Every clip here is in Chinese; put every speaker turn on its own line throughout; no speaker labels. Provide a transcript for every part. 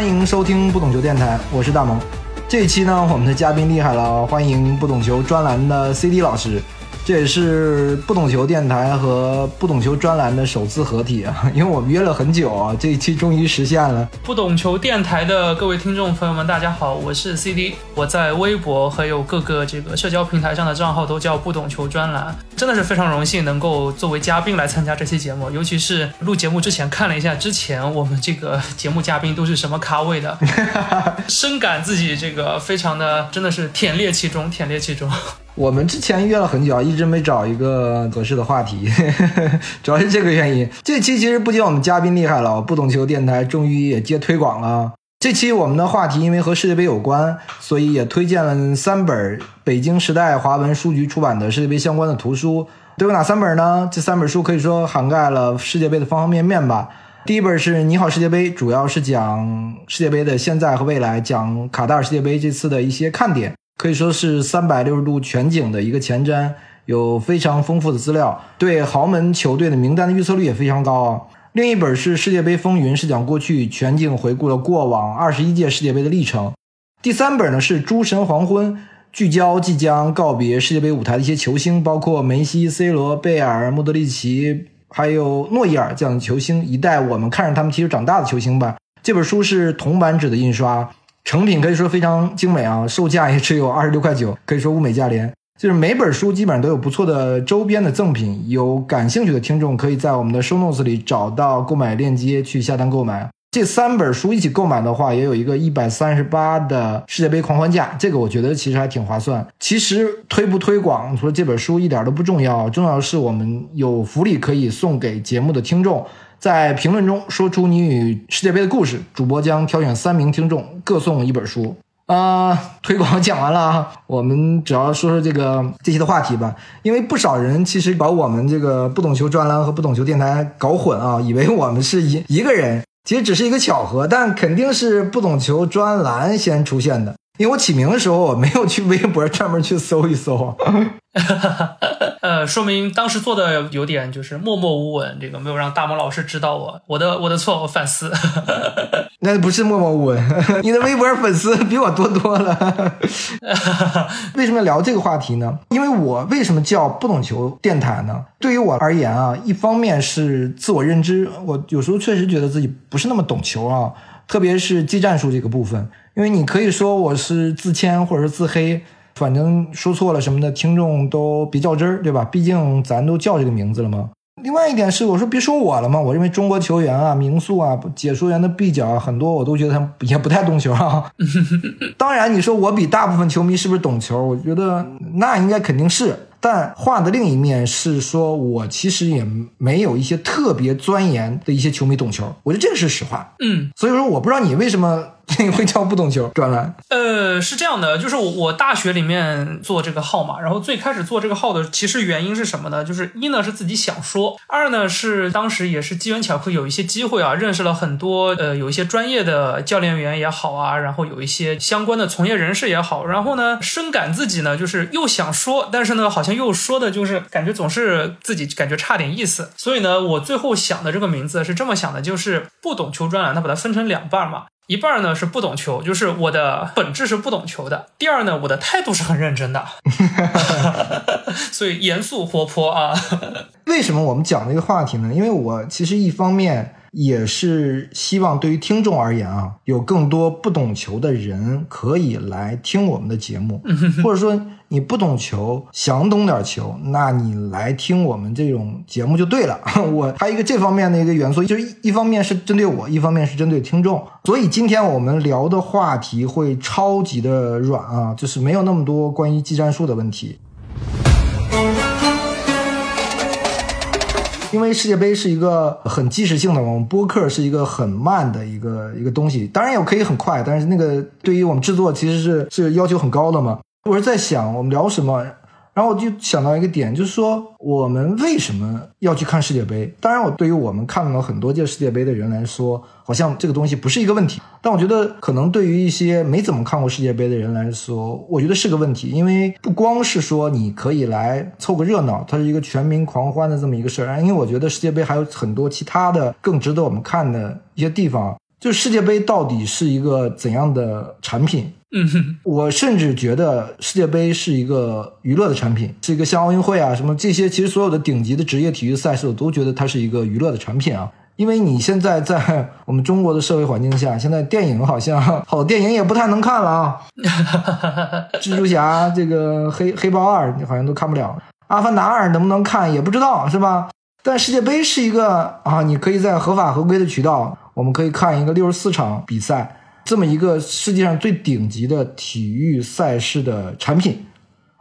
欢迎收听不懂球电台，我是大萌。这一期呢，我们的嘉宾厉害了，欢迎不懂球专栏的 CD 老师。这也是不懂球电台和不懂球专栏的首次合体啊，因为我们约了很久啊，这一期终于实现了。
不懂球电台的各位听众朋友们，大家好，我是 CD，我在微博还有各个这个社交平台上的账号都叫不懂球专栏，真的是非常荣幸能够作为嘉宾来参加这期节目，尤其是录节目之前看了一下之前我们这个节目嘉宾都是什么咖位的，深感自己这个非常的真的是舔猎其中，舔猎其中。
我们之前约了很久啊，一直没找一个合适的话题，主要是这个原因。这期其实不仅我们嘉宾厉害了，不懂球电台终于也接推广了。这期我们的话题因为和世界杯有关，所以也推荐了三本北京时代华文书局出版的世界杯相关的图书。都有哪三本呢？这三本书可以说涵盖了世界杯的方方面面吧。第一本是《你好世界杯》，主要是讲世界杯的现在和未来，讲卡塔尔世界杯这次的一些看点。可以说是三百六十度全景的一个前瞻，有非常丰富的资料，对豪门球队的名单的预测率也非常高啊。另一本是《世界杯风云》，是讲过去全景回顾了过往二十一届世界杯的历程。第三本呢是《诸神黄昏》，聚焦即将告别世界杯舞台的一些球星，包括梅西、C 罗、贝尔、莫德里奇，还有诺伊尔这样的球星，一代我们看着他们其实长大的球星吧。这本书是铜版纸的印刷。成品可以说非常精美啊，售价也只有二十六块九，可以说物美价廉。就是每本书基本上都有不错的周边的赠品，有感兴趣的听众可以在我们的 show notes 里找到购买链接去下单购买。这三本书一起购买的话，也有一个一百三十八的世界杯狂欢价，这个我觉得其实还挺划算。其实推不推广，说这本书一点都不重要，重要的是我们有福利可以送给节目的听众。在评论中说出你与世界杯的故事，主播将挑选三名听众各送一本书。啊，推广讲完了啊，我们主要说说这个这期的话题吧。因为不少人其实把我们这个不懂球专栏和不懂球电台搞混啊，以为我们是一一个人，其实只是一个巧合，但肯定是不懂球专栏先出现的。因为我起名的时候，我没有去微博专门去搜一搜，
呃，说明当时做的有点就是默默无闻，这个没有让大萌老师知道我，我的我的错，我反思。
那不是默默无闻，你的微博粉丝比我多多了。为什么要聊这个话题呢？因为我为什么叫不懂球电台呢？对于我而言啊，一方面是自我认知，我有时候确实觉得自己不是那么懂球啊，特别是技战术这个部分。因为你可以说我是自谦或者是自黑，反正说错了什么的，听众都别较真儿，对吧？毕竟咱都叫这个名字了嘛。另外一点是，我说别说我了嘛，我认为中国球员啊、名宿啊、解说员的臂角啊，很多我都觉得他也不太懂球啊。当然，你说我比大部分球迷是不是懂球？我觉得那应该肯定是。但话的另一面是说，我其实也没有一些特别钻研的一些球迷懂球，我觉得这个是实话。
嗯，
所以说我不知道你为什么。会叫不懂球 专栏？
呃，是这样的，就是我我大学里面做这个号嘛，然后最开始做这个号的，其实原因是什么呢？就是一呢是自己想说，二呢是当时也是机缘巧合，有一些机会啊，认识了很多呃有一些专业的教练员也好啊，然后有一些相关的从业人士也好，然后呢深感自己呢就是又想说，但是呢好像又说的就是感觉总是自己感觉差点意思，所以呢我最后想的这个名字是这么想的，就是不懂球专栏，它把它分成两半嘛。一半呢是不懂球，就是我的本质是不懂球的。第二呢，我的态度是很认真的，所以严肃活泼啊。
为什么我们讲这个话题呢？因为我其实一方面。也是希望对于听众而言啊，有更多不懂球的人可以来听我们的节目，或者说你不懂球想懂点球，那你来听我们这种节目就对了。我还有一个这方面的一个元素，就是一方面是针对我，一方面是针对听众。所以今天我们聊的话题会超级的软啊，就是没有那么多关于技战术的问题。因为世界杯是一个很即时性的，我们播客是一个很慢的一个一个东西，当然也可以很快，但是那个对于我们制作其实是是要求很高的嘛。我是在想，我们聊什么？然后我就想到一个点，就是说我们为什么要去看世界杯？当然，我对于我们看了很多届世界杯的人来说，好像这个东西不是一个问题。但我觉得，可能对于一些没怎么看过世界杯的人来说，我觉得是个问题。因为不光是说你可以来凑个热闹，它是一个全民狂欢的这么一个事儿。因为我觉得世界杯还有很多其他的更值得我们看的一些地方。就世界杯到底是一个怎样的产品？
嗯哼，
我甚至觉得世界杯是一个娱乐的产品，是一个像奥运会啊什么这些，其实所有的顶级的职业体育赛事，我都觉得它是一个娱乐的产品啊。因为你现在在我们中国的社会环境下，现在电影好像好电影也不太能看了啊。蜘蛛侠这个黑黑豹二好像都看不了，阿凡达二能不能看也不知道是吧？但世界杯是一个啊，你可以在合法合规的渠道，我们可以看一个六十四场比赛，这么一个世界上最顶级的体育赛事的产品。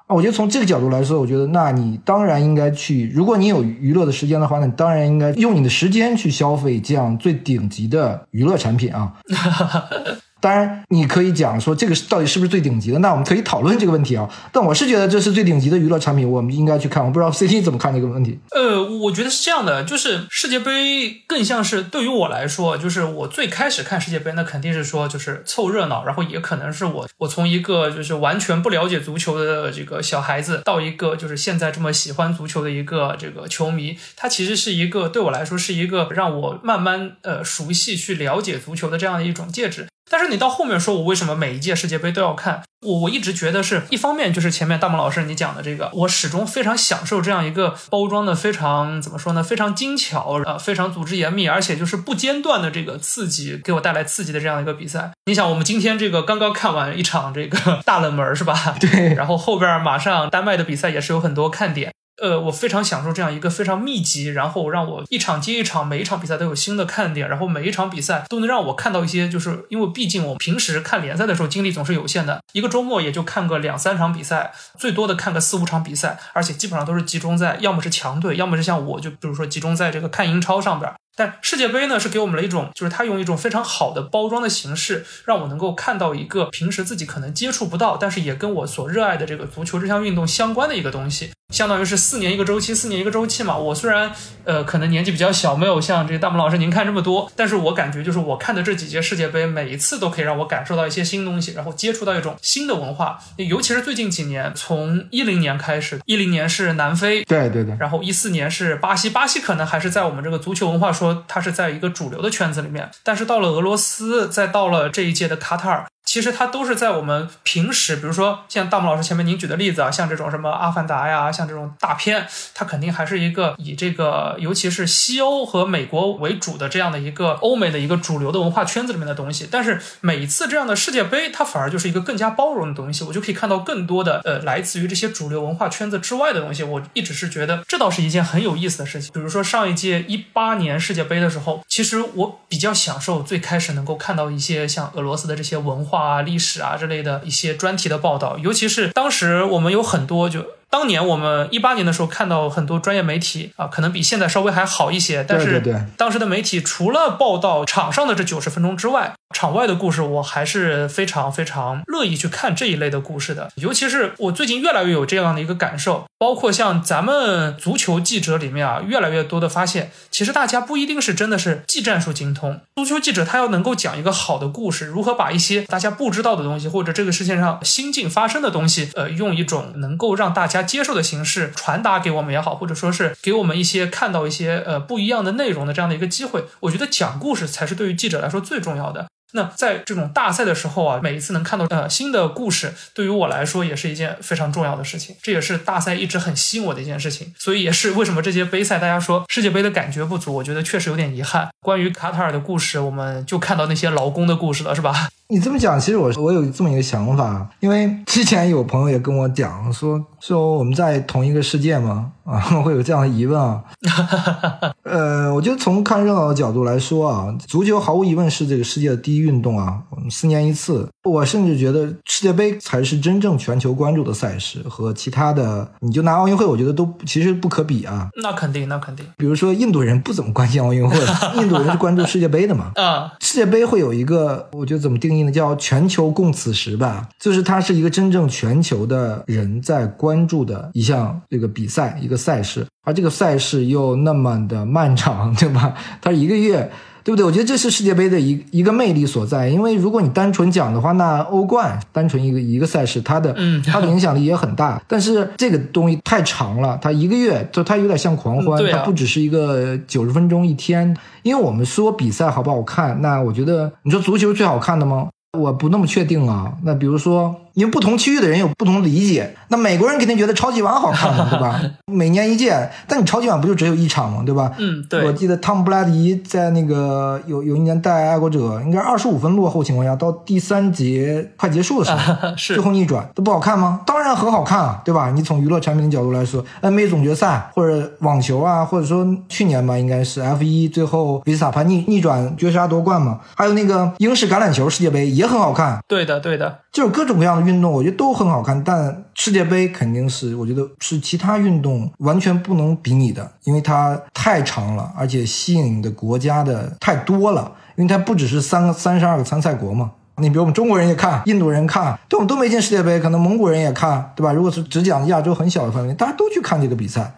啊，我觉得从这个角度来说，我觉得那你当然应该去，如果你有娱乐的时间的话，那你当然应该用你的时间去消费这样最顶级的娱乐产品啊。当然，你可以讲说这个到底是不是最顶级的？那我们可以讨论这个问题啊。但我是觉得这是最顶级的娱乐产品，我们应该去看。我不知道 CT 怎么看这个问题。
呃，我觉得是这样的，就是世界杯更像是对于我来说，就是我最开始看世界杯，那肯定是说就是凑热闹，然后也可能是我我从一个就是完全不了解足球的这个小孩子，到一个就是现在这么喜欢足球的一个这个球迷，它其实是一个对我来说是一个让我慢慢呃熟悉去了解足球的这样的一种介质。但是你到后面说，我为什么每一届世界杯都要看？我我一直觉得是一方面，就是前面大梦老师你讲的这个，我始终非常享受这样一个包装的非常怎么说呢？非常精巧，呃，非常组织严密，而且就是不间断的这个刺激，给我带来刺激的这样一个比赛。你想，我们今天这个刚刚看完一场这个大冷门是吧？
对。
然后后边马上丹麦的比赛也是有很多看点。呃，我非常享受这样一个非常密集，然后让我一场接一场，每一场比赛都有新的看点，然后每一场比赛都能让我看到一些，就是因为毕竟我平时看联赛的时候精力总是有限的，一个周末也就看个两三场比赛，最多的看个四五场比赛，而且基本上都是集中在要么是强队，要么是像我就比如说集中在这个看英超上边。但世界杯呢，是给我们了一种，就是它用一种非常好的包装的形式，让我能够看到一个平时自己可能接触不到，但是也跟我所热爱的这个足球这项运动相关的一个东西。相当于是四年一个周期，四年一个周期嘛。我虽然呃可能年纪比较小，没有像这个大木老师您看这么多，但是我感觉就是我看的这几届世界杯，每一次都可以让我感受到一些新东西，然后接触到一种新的文化。尤其是最近几年，从一零年开始，一零年是南非，
对对对，
然后一四年是巴西，巴西可能还是在我们这个足球文化说它是在一个主流的圈子里面，但是到了俄罗斯，再到了这一届的卡塔尔。其实它都是在我们平时，比如说像大木老师前面您举的例子啊，像这种什么《阿凡达》呀，像这种大片，它肯定还是一个以这个尤其是西欧和美国为主的这样的一个欧美的一个主流的文化圈子里面的东西。但是每一次这样的世界杯，它反而就是一个更加包容的东西，我就可以看到更多的呃来自于这些主流文化圈子之外的东西。我一直是觉得这倒是一件很有意思的事情。比如说上一届一八年世界杯的时候，其实我比较享受最开始能够看到一些像俄罗斯的这些文化。啊，历史啊之类的一些专题的报道，尤其是当时我们有很多就。当年我们一八年的时候看到很多专业媒体啊，可能比现在稍微还好一些。但是当时的媒体除了报道场上的这九十分钟之外，场外的故事我还是非常非常乐意去看这一类的故事的。尤其是我最近越来越有这样的一个感受，包括像咱们足球记者里面啊，越来越多的发现，其实大家不一定是真的是技战术精通。足球记者他要能够讲一个好的故事，如何把一些大家不知道的东西，或者这个世界上新近发生的东西，呃，用一种能够让大家。接受的形式传达给我们也好，或者说是给我们一些看到一些呃不一样的内容的这样的一个机会，我觉得讲故事才是对于记者来说最重要的。那在这种大赛的时候啊，每一次能看到呃新的故事，对于我来说也是一件非常重要的事情。这也是大赛一直很吸引我的一件事情。所以也是为什么这些杯赛大家说世界杯的感觉不足，我觉得确实有点遗憾。关于卡塔尔的故事，我们就看到那些劳工的故事了，是吧？
你这么讲，其实我我有这么一个想法，因为之前有朋友也跟我讲说说我们在同一个世界吗？啊，会有这样的疑问啊。呃，我觉得从看热闹的角度来说啊，足球毫无疑问是这个世界的第一运动啊。四年一次，我甚至觉得世界杯才是真正全球关注的赛事，和其他的你就拿奥运会，我觉得都其实不可比啊。
那肯定，那肯定。
比如说印度人不怎么关心奥运会，印度人是关注世界杯的嘛。
啊，
世界杯会有一个，我觉得怎么定义呢？叫全球共此时吧，就是它是一个真正全球的人在关注的一项这个比赛，一个赛事。而这个赛事又那么的漫长，对吧？它是一个月。对不对？我觉得这是世界杯的一一个魅力所在。因为如果你单纯讲的话，那欧冠单纯一个一个赛事，它的
嗯
它的影响力也很大。但是这个东西太长了，它一个月就它有点像狂欢，
嗯啊
它不只是一个九十分钟一天。因为我们说比赛好不好看，那我觉得你说足球最好看的吗？我不那么确定啊。那比如说，因为不同区域的人有不同的理解。那美国人肯定觉得超级碗好看嘛，对吧？每年一届，但你超级碗不就只有一场吗？对吧？
嗯，对
我，记得汤姆布拉迪在那个有有一年带爱国者，应该二十五分落后情况下，到第三节快结束的时候，
是
最后逆转，都不好看吗？当然很好看啊，对吧？你从娱乐产品的角度来说，NBA 总决赛或者网球啊，或者说去年吧，应该是 F 一最后维斯塔潘逆逆转绝杀夺冠嘛，还有那个英式橄榄球世界杯也很好看，
对的，对的，
就是各种各样的运动，我觉得都很好看，但世界杯肯定是我觉得是其他运动完全不能比拟的，因为它太长了，而且吸引的国家的太多了，因为它不只是三个三十二个参赛国嘛。你比如我们中国人也看，印度人看，对我们都没进世界杯，可能蒙古人也看，对吧？如果是只讲亚洲很小的范围，大家都去看这个比赛。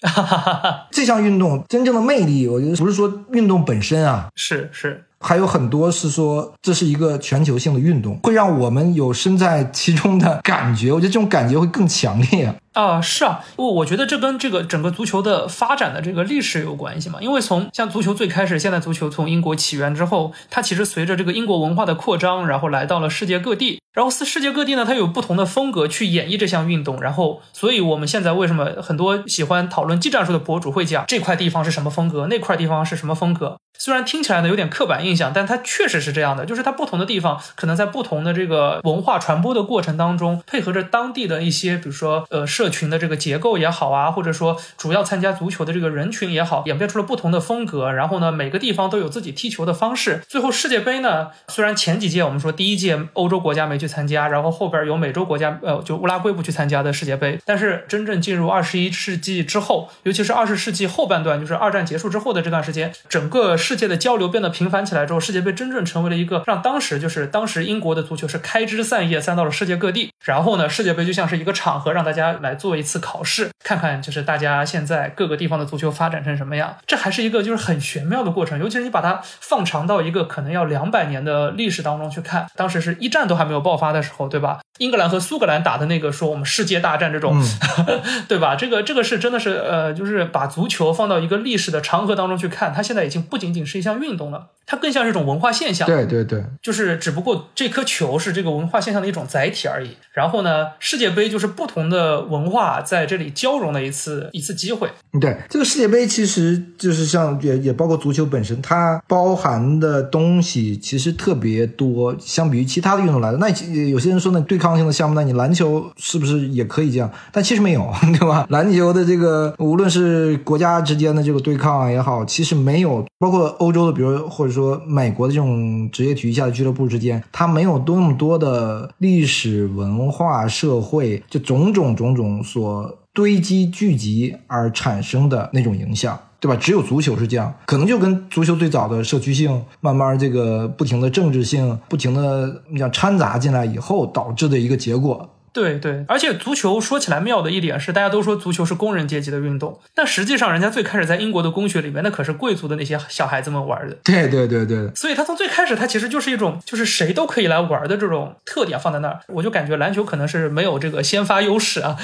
这项运动真正的魅力，我觉得不是说运动本身啊，
是是，
还有很多是说这是一个全球性的运动，会让我们有身在其中的感觉。我觉得这种感觉会更强烈啊。
是啊，我我觉得这跟这个整个足球的发展的这个历史有关系嘛。因为从像足球最开始，现在足球从英国起源之后，它其实随着这个英国文化的扩张，然后来到了世界各地。然后世世界各地呢，它有不同的风格去演绎这项运动。然后，所以我们现在为什么很多喜欢讨论技战术的博主会讲这块地方是什么风格，那块地方是什么风格？虽然听起来呢有点刻板印象，但它确实是这样的，就是它不同的地方可能在不同的这个文化传播的过程当中，配合着当地的一些，比如说呃社群的这个结构也好啊，或者说主要参加足球的这个人群也好，演变出了不同的风格。然后呢，每个地方都有自己踢球的方式。最后世界杯呢，虽然前几届我们说第一届欧洲国家没去参加，然后后边有美洲国家呃就乌拉圭不去参加的世界杯，但是真正进入二十一世纪之后，尤其是二十世纪后半段，就是二战结束之后的这段时间，整个世界的交流变得频繁起来之后，世界杯真正成为了一个让当时就是当时英国的足球是开枝散叶，散到了世界各地。然后呢，世界杯就像是一个场合，让大家来做一次考试，看看就是大家现在各个地方的足球发展成什么样。这还是一个就是很玄妙的过程，尤其是你把它放长到一个可能要两百年的历史当中去看，当时是一战都还没有爆发的时候，对吧？英格兰和苏格兰打的那个说我们世界大战这种，对吧？这个这个是真的是呃，就是把足球放到一个历史的长河当中去看，它现在已经不仅仅是一项运动了，它更像是一种文化现象。
对对对，
就是只不过这颗球是这个文化现象的一种载体而已。然后呢，世界杯就是不同的文文化在这里交融的一次一次机会。
对这个世界杯，其实就是像也也包括足球本身，它包含的东西其实特别多，相比于其他的运动来的。那有些人说那，对抗性的项目，那你篮球是不是也可以这样？但其实没有，对吧？篮球的这个无论是国家之间的这个对抗也好，其实没有，包括欧洲的，比如或者说美国的这种职业体育下的俱乐部之间，它没有多那么多的历史文化、社会，就种种种种所。堆积聚集而产生的那种影响，对吧？只有足球是这样，可能就跟足球最早的社区性，慢慢这个不停的政治性，不停的你想掺杂进来以后导致的一个结果。
对对，而且足球说起来妙的一点是，大家都说足球是工人阶级的运动，但实际上人家最开始在英国的公学里面，那可是贵族的那些小孩子们玩的。
对对对对，
所以他从最开始，他其实就是一种就是谁都可以来玩的这种特点放在那儿。我就感觉篮球可能是没有这个先发优势啊，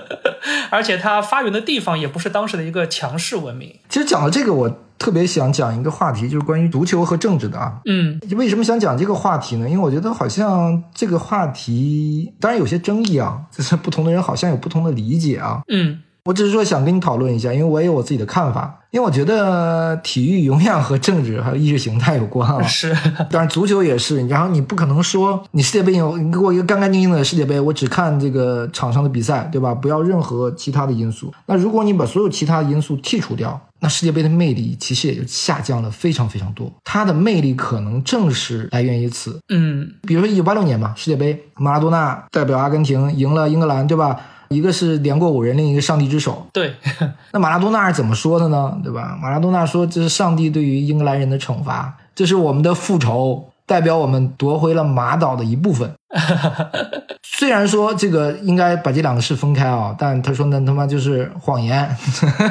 而且它发源的地方也不是当时的一个强势文明。
其实讲到这个，我特别想讲一个话题，就是关于足球和政治的啊。
嗯，
为什么想讲这个话题呢？因为我觉得好像这个话题当然有些争议啊，就是不同的人好像有不同的理解啊。
嗯，
我只是说想跟你讨论一下，因为我也有我自己的看法。因为我觉得体育永远和政治还有意识形态有关啊。
是，
当然足球也是。然后你不可能说你世界杯有你给我一个干干净净的世界杯，我只看这个场上的比赛，对吧？不要任何其他的因素。那如果你把所有其他的因素剔除掉，那世界杯的魅力其实也就下降了非常非常多。它的魅力可能正是来源于此。
嗯，
比如说一九八六年嘛，世界杯，马拉多纳代表阿根廷赢了英格兰，对吧？一个是连过五人，另一个上帝之手。
对，
那马拉多纳是怎么说的呢？对吧？马拉多纳说这是上帝对于英格兰人的惩罚，这是我们的复仇，代表我们夺回了马岛的一部分。虽然说这个应该把这两个事分开啊，但他说那他妈就是谎言。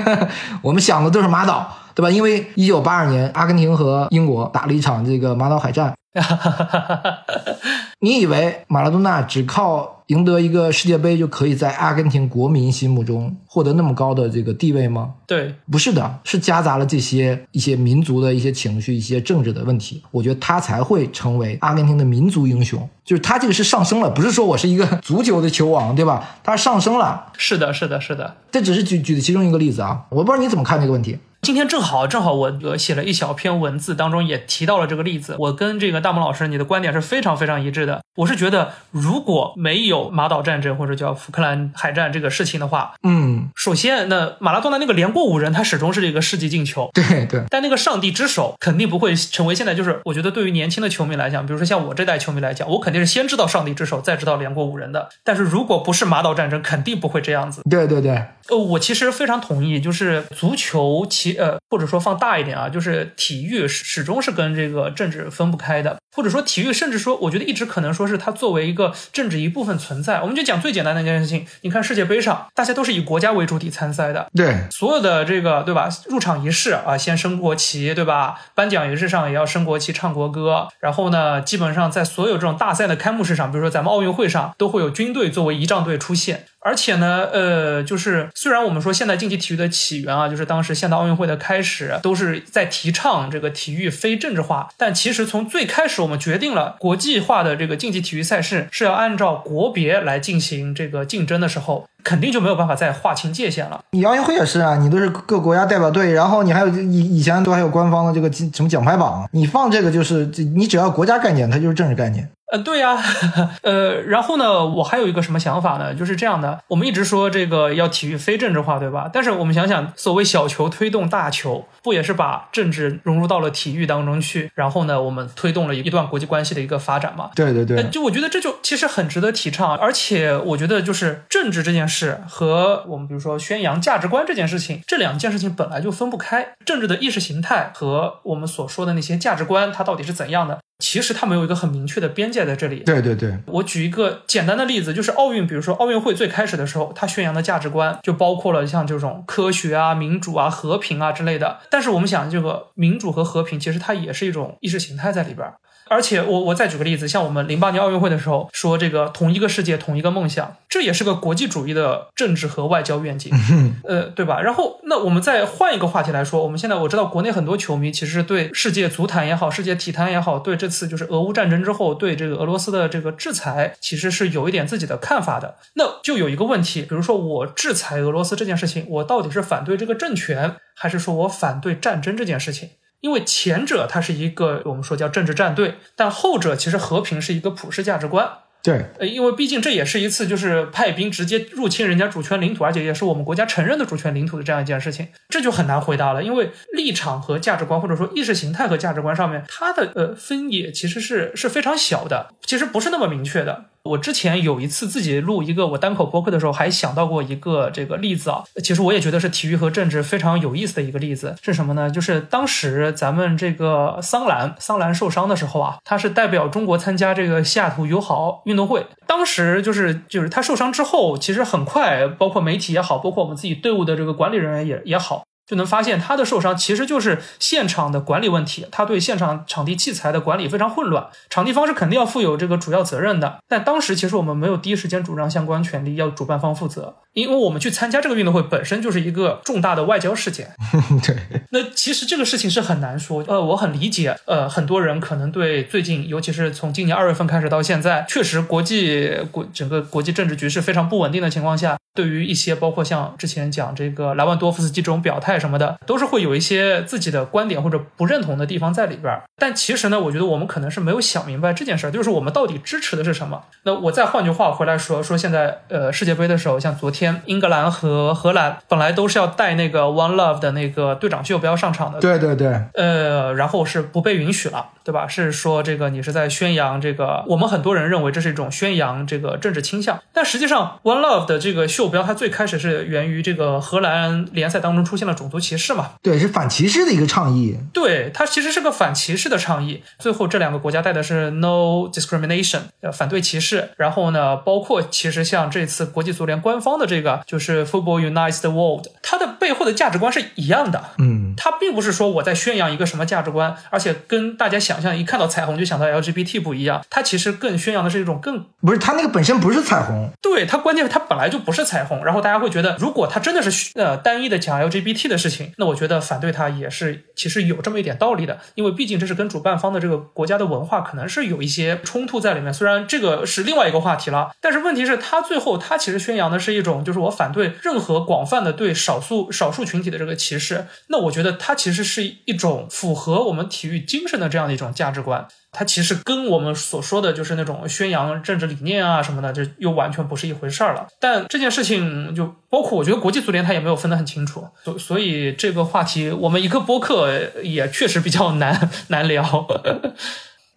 我们想的都是马岛，对吧？因为一九八二年阿根廷和英国打了一场这个马岛海战。你以为马拉多纳只靠赢得一个世界杯就可以在阿根廷国民心目中获得那么高的这个地位吗？
对，
不是的，是夹杂了这些一些民族的一些情绪、一些政治的问题，我觉得他才会成为阿根廷的民族英雄。就是他这个是上升了，不是说我是一个 足球的球王，对吧？他上升了。
是的，是的，是的。
这只是举举的其中一个例子啊，我不知道你怎么看这个问题。
今天正好正好，我写了一小篇文字，当中也提到了这个例子。我跟这个大萌老师，你的观点是非常非常一致的。我是觉得，如果没有马岛战争或者叫福克兰海战这个事情的话，
嗯，
首先，那马拉多纳那个连过五人，他始终是一个世纪进球，
对对。
但那个上帝之手肯定不会成为现在，就是我觉得对于年轻的球迷来讲，比如说像我这代球迷来讲，我肯定是先知道上帝之手，再知道连过五人的。但是如果不是马岛战争，肯定不会这样子。
对对对。
呃，我其实非常同意，就是足球其呃，或者说放大一点啊，就是体育始终是跟这个政治分不开的，或者说体育甚至说，我觉得一直可能说是它作为一个政治一部分存在。我们就讲最简单的一件事情，你看世界杯上，大家都是以国家为主体参赛的，
对，
所有的这个对吧？入场仪式啊，先升国旗，对吧？颁奖仪式上也要升国旗、唱国歌，然后呢，基本上在所有这种大赛的开幕式上，比如说咱们奥运会上，都会有军队作为仪仗队出现。而且呢，呃，就是虽然我们说现代竞技体育的起源啊，就是当时现代奥运会的开始，都是在提倡这个体育非政治化，但其实从最开始我们决定了国际化的这个竞技体育赛事是要按照国别来进行这个竞争的时候，肯定就没有办法再划清界限了。
你奥运会也是啊，你都是各国家代表队，然后你还有以以前都还有官方的这个什么奖牌榜，你放这个就是你只要国家概念，它就是政治概念。
呃，对呀，呃，然后呢，我还有一个什么想法呢？就是这样的，我们一直说这个要体育非政治化，对吧？但是我们想想，所谓小球推动大球，不也是把政治融入到了体育当中去？然后呢，我们推动了一段国际关系的一个发展嘛？
对对对，
就我觉得这就其实很值得提倡，而且我觉得就是政治这件事和我们比如说宣扬价值观这件事情，这两件事情本来就分不开。政治的意识形态和我们所说的那些价值观，它到底是怎样的？其实它没有一个很明确的边界在这里。
对对对，
我举一个简单的例子，就是奥运，比如说奥运会最开始的时候，它宣扬的价值观就包括了像这种科学啊、民主啊、和平啊之类的。但是我们想，这个民主和和平其实它也是一种意识形态在里边。而且我我再举个例子，像我们零八年奥运会的时候说这个同一个世界同一个梦想，这也是个国际主义的政治和外交愿景，呃，对吧？然后那我们再换一个话题来说，我们现在我知道国内很多球迷其实对世界足坛也好，世界体坛也好，对这次就是俄乌战争之后对这个俄罗斯的这个制裁，其实是有一点自己的看法的。那就有一个问题，比如说我制裁俄罗斯这件事情，我到底是反对这个政权，还是说我反对战争这件事情？因为前者它是一个我们说叫政治战队，但后者其实和平是一个普世价值观。
对，
呃，因为毕竟这也是一次就是派兵直接入侵人家主权领土，而且也是我们国家承认的主权领土的这样一件事情，这就很难回答了。因为立场和价值观，或者说意识形态和价值观上面，它的呃分野其实是是非常小的，其实不是那么明确的。我之前有一次自己录一个我单口播客的时候，还想到过一个这个例子啊。其实我也觉得是体育和政治非常有意思的一个例子，是什么呢？就是当时咱们这个桑兰，桑兰受伤的时候啊，他是代表中国参加这个西雅图友好运动会。当时就是就是他受伤之后，其实很快，包括媒体也好，包括我们自己队伍的这个管理人员也也好。就能发现他的受伤其实就是现场的管理问题，他对现场场地器材的管理非常混乱，场地方是肯定要负有这个主要责任的。但当时其实我们没有第一时间主张相关权利，要主办方负责，因为我们去参加这个运动会本身就是一个重大的外交事件。
对，
那其实这个事情是很难说。呃，我很理解，呃，很多人可能对最近，尤其是从今年二月份开始到现在，确实国际国整个国际政治局势非常不稳定的情况下。对于一些包括像之前讲这个莱万多夫斯基这种表态什么的，都是会有一些自己的观点或者不认同的地方在里边。但其实呢，我觉得我们可能是没有想明白这件事儿，就是我们到底支持的是什么。那我再换句话回来说，说现在呃世界杯的时候，像昨天英格兰和荷兰本来都是要带那个 One Love 的那个队长秀不要上场的，
对对对，
呃，然后是不被允许了。对吧？是说这个你是在宣扬这个，我们很多人认为这是一种宣扬这个政治倾向，但实际上 One Love 的这个袖标，它最开始是源于这个荷兰联赛当中出现了种族歧视嘛？
对，是反歧视的一个倡议。
对，它其实是个反歧视的倡议。最后这两个国家带的是 No Discrimination，反对歧视。然后呢，包括其实像这次国际足联官方的这个就是 Football Unites the World，它的背后的价值观是一样的。
嗯，
它并不是说我在宣扬一个什么价值观，而且跟大家想象一看到彩虹就想到 LGBT 不一样。它其实更宣扬的是一种更
不是它那个本身不是彩虹。
对它，关键是它本来就不是彩虹。然后大家会觉得，如果它真的是呃单一的讲 LGBT 的事情，那我觉得反对它也是其实有这么一点道理的，因为毕竟这是跟主办方的这个国家的文化可能是有一些冲突在里面。虽然这个是另外一个话题了，但是问题是，它最后它其实宣扬的是一种就是我反对任何广泛的对少数少数群体的这个歧视。那我觉得它其实是一种符合我们体育精神的这样的一种价值观。它其实跟我们所说的就是那种宣扬政治理念啊什么的，就又完全不是一回事儿了。但这件事情就包括我觉得国际足联它也没有分得很清楚，所所以这个话题我们一个播客也确实比较难难聊。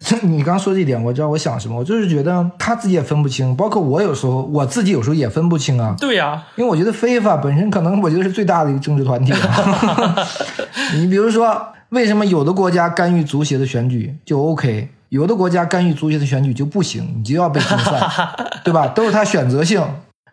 你刚说这一点，我知道我想什么，我就是觉得他自己也分不清，包括我有时候我自己有时候也分不清啊。
对呀，
因为我觉得非法本身可能我觉得是最大的一个政治团体。你比如说，为什么有的国家干预足协的选举就 OK，有的国家干预足协的选举就不行，你就要被禁赛，对吧？都是他选择性。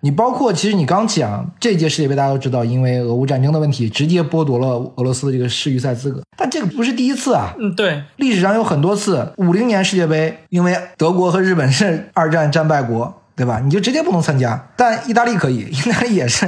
你包括其实你刚讲这届世界杯，大家都知道，因为俄乌战争的问题，直接剥夺了俄罗斯的这个世预赛资格。但这个不是第一次啊，
嗯，对，
历史上有很多次，五零年世界杯，因为德国和日本是二战战败国，对吧？你就直接不能参加。但意大利可以，意大利也是。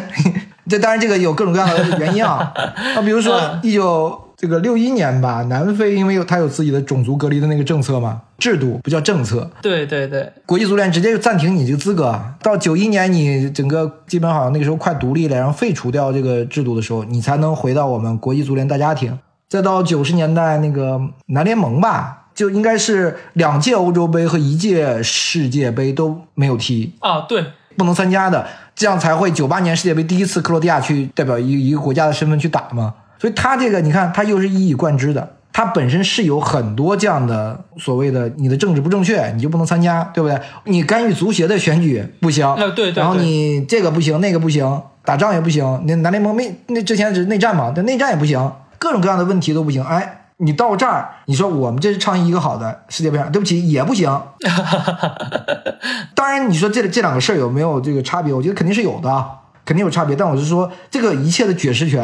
这当然这个有各种各样的原因啊。那比如说一九。这个六一年吧，南非因为有他有自己的种族隔离的那个政策嘛，制度不叫政策。
对对对，
国际足联直接就暂停你这个资格。到九一年，你整个基本好像那个时候快独立了，然后废除掉这个制度的时候，你才能回到我们国际足联大家庭。再到九十年代那个南联盟吧，就应该是两届欧洲杯和一届世界杯都没有踢
啊，对，
不能参加的，这样才会九八年世界杯第一次克罗地亚去代表一一个国家的身份去打嘛。所以他这个，你看，他又是一以贯之的。他本身是有很多这样的所谓的，你的政治不正确，你就不能参加，对不对？你干预足协的选举不行，
对对。
然后你这个不行，那个不行，打仗也不行。那南联盟没那之前是内战嘛，但内战也不行，各种各样的问题都不行。哎，你到这儿，你说我们这是倡议一个好的世界杯上，对不起，也不行。当然，你说这这两个事儿有没有这个差别？我觉得肯定是有的。肯定有差别，但我是说，这个一切的解释权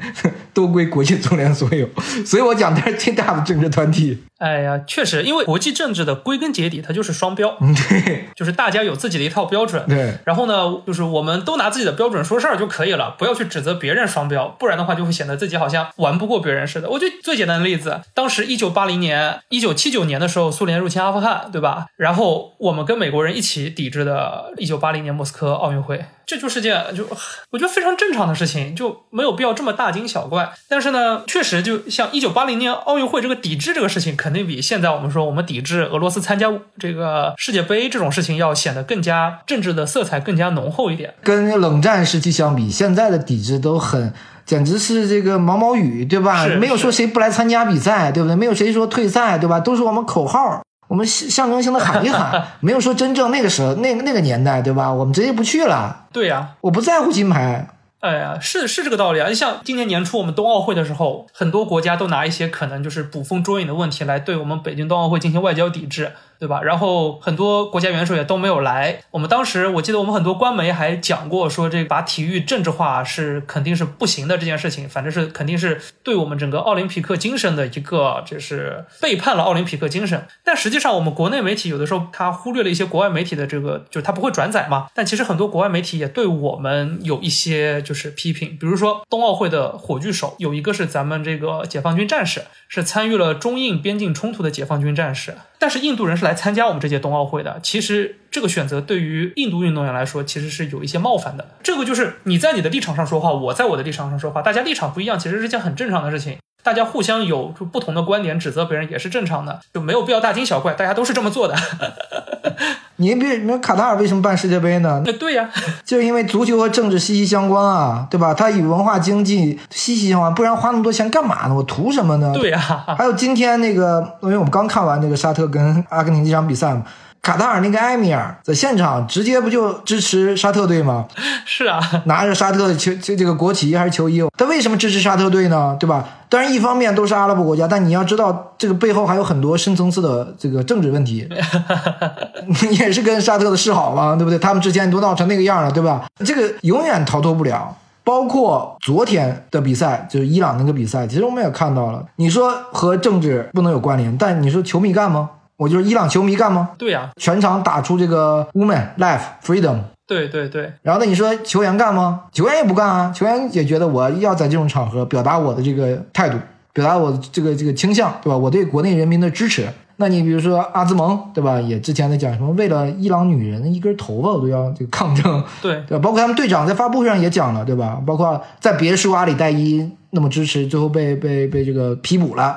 都归国际足联所有，所以我讲它是最大的政治团体。
哎呀，确实，因为国际政治的归根结底，它就是双标，
对，
就是大家有自己的一套标准，
对。
然后呢，就是我们都拿自己的标准说事儿就可以了，不要去指责别人双标，不然的话就会显得自己好像玩不过别人似的。我觉得最简单的例子，当时一九八零年、一九七九年的时候，苏联入侵阿富汗，对吧？然后我们跟美国人一起抵制的一九八零年莫斯科奥运会，这就是件就我觉得非常正常的事情，就没有必要这么大惊小怪。但是呢，确实就像一九八零年奥运会这个抵制这个事情，肯肯定比现在我们说我们抵制俄罗斯参加这个世界杯这种事情要显得更加政治的色彩更加浓厚一点。
跟冷战时期相比，现在的抵制都很简直是这个毛毛雨，对吧？没有说谁不来参加比赛，对不对？没有谁说退赛，对吧？都是我们口号，我们象征性的喊一喊，没有说真正那个时候那个那个年代，对吧？我们直接不去了。
对呀，
我不在乎金牌。
哎呀，是是这个道理啊！像今年年初我们冬奥会的时候，很多国家都拿一些可能就是捕风捉影的问题来对我们北京冬奥会进行外交抵制。对吧？然后很多国家元首也都没有来。我们当时我记得我们很多官媒还讲过，说这把体育政治化是肯定是不行的这件事情，反正是肯定是对我们整个奥林匹克精神的一个就是背叛了奥林匹克精神。但实际上我们国内媒体有的时候他忽略了一些国外媒体的这个，就是他不会转载嘛。但其实很多国外媒体也对我们有一些就是批评，比如说冬奥会的火炬手有一个是咱们这个解放军战士，是参与了中印边境冲突的解放军战士。但是印度人是来参加我们这届冬奥会的，其实这个选择对于印度运动员来说，其实是有一些冒犯的。这个就是你在你的立场上说话，我在我的立场上说话，大家立场不一样，其实是件很正常的事情。大家互相有不同的观点，指责别人也是正常的，就没有必要大惊小怪，大家都是这么做的。
你比你说卡塔尔为什么办世界杯呢？
那对呀，
就是因为足球和政治息息相关啊，对吧？它与文化经济息息相关，不然花那么多钱干嘛呢？我图什么呢？
对呀。
还有今天那个，因为我们刚看完那个沙特跟阿根廷这场比赛嘛。卡塔尔那个埃米尔在现场直接不就支持沙特队吗？
是啊，
拿着沙特的球这这个国旗还是球衣，他为什么支持沙特队呢？对吧？当然，一方面都是阿拉伯国家，但你要知道这个背后还有很多深层次的这个政治问题，也是跟沙特的示好嘛，对不对？他们之前都闹成那个样了，对吧？这个永远逃脱不了。包括昨天的比赛，就是伊朗那个比赛，其实我们也看到了。你说和政治不能有关联，但你说球迷干吗？我就是伊朗球迷干吗？
对呀，
全场打出这个 woman life freedom。
对对对。
然后那，你说球员干吗？球员也不干啊，球员也觉得我要在这种场合表达我的这个态度，表达我这个这个倾向，对吧？我对国内人民的支持。那你比如说阿兹蒙，对吧？也之前在讲什么，为了伊朗女人一根头发我都要这个抗争，
对
对吧？包括他们队长在发布会上也讲了，对吧？包括在别墅阿里代伊那么支持，最后被被被这个批捕了。